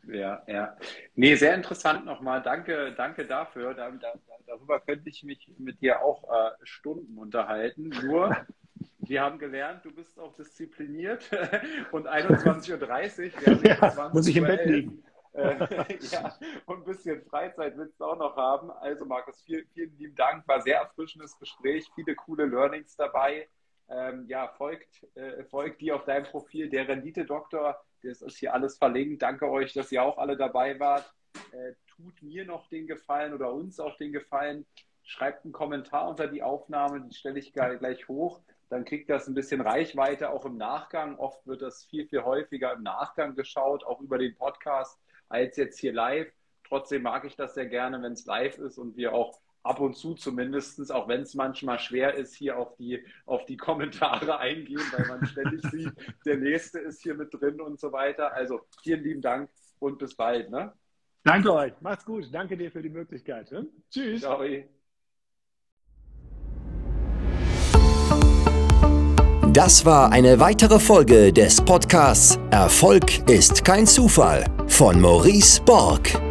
Ja, ja. Nee, sehr interessant nochmal. Danke, danke dafür. Da, da, darüber könnte ich mich mit dir auch äh, Stunden unterhalten. Nur, (laughs) wir haben gelernt, du bist auch diszipliniert (laughs) und 21.30 Uhr. Ja, muss ich im Bett liegen. Äh, (laughs) ja, und ein bisschen Freizeit willst du auch noch haben. Also, Markus, vielen, vielen lieben Dank. War sehr erfrischendes Gespräch, viele coole Learnings dabei. Ähm, ja, folgt, äh, folgt die auf deinem Profil, der Rendite-Doktor. Das ist hier alles verlinkt. Danke euch, dass ihr auch alle dabei wart. Äh, tut mir noch den Gefallen oder uns auch den Gefallen. Schreibt einen Kommentar unter die Aufnahme, die stelle ich gleich hoch. Dann kriegt das ein bisschen Reichweite auch im Nachgang. Oft wird das viel, viel häufiger im Nachgang geschaut, auch über den Podcast als jetzt hier live. Trotzdem mag ich das sehr gerne, wenn es live ist und wir auch ab und zu zumindest, auch wenn es manchmal schwer ist, hier auf die, auf die Kommentare eingehen, weil man ständig sieht, (laughs) der nächste ist hier mit drin und so weiter. Also vielen lieben Dank und bis bald. Ne? Danke euch. Macht's gut. Danke dir für die Möglichkeit. Ne? Tschüss. Ciao. Das war eine weitere Folge des Podcasts Erfolg ist kein Zufall von Maurice Borg.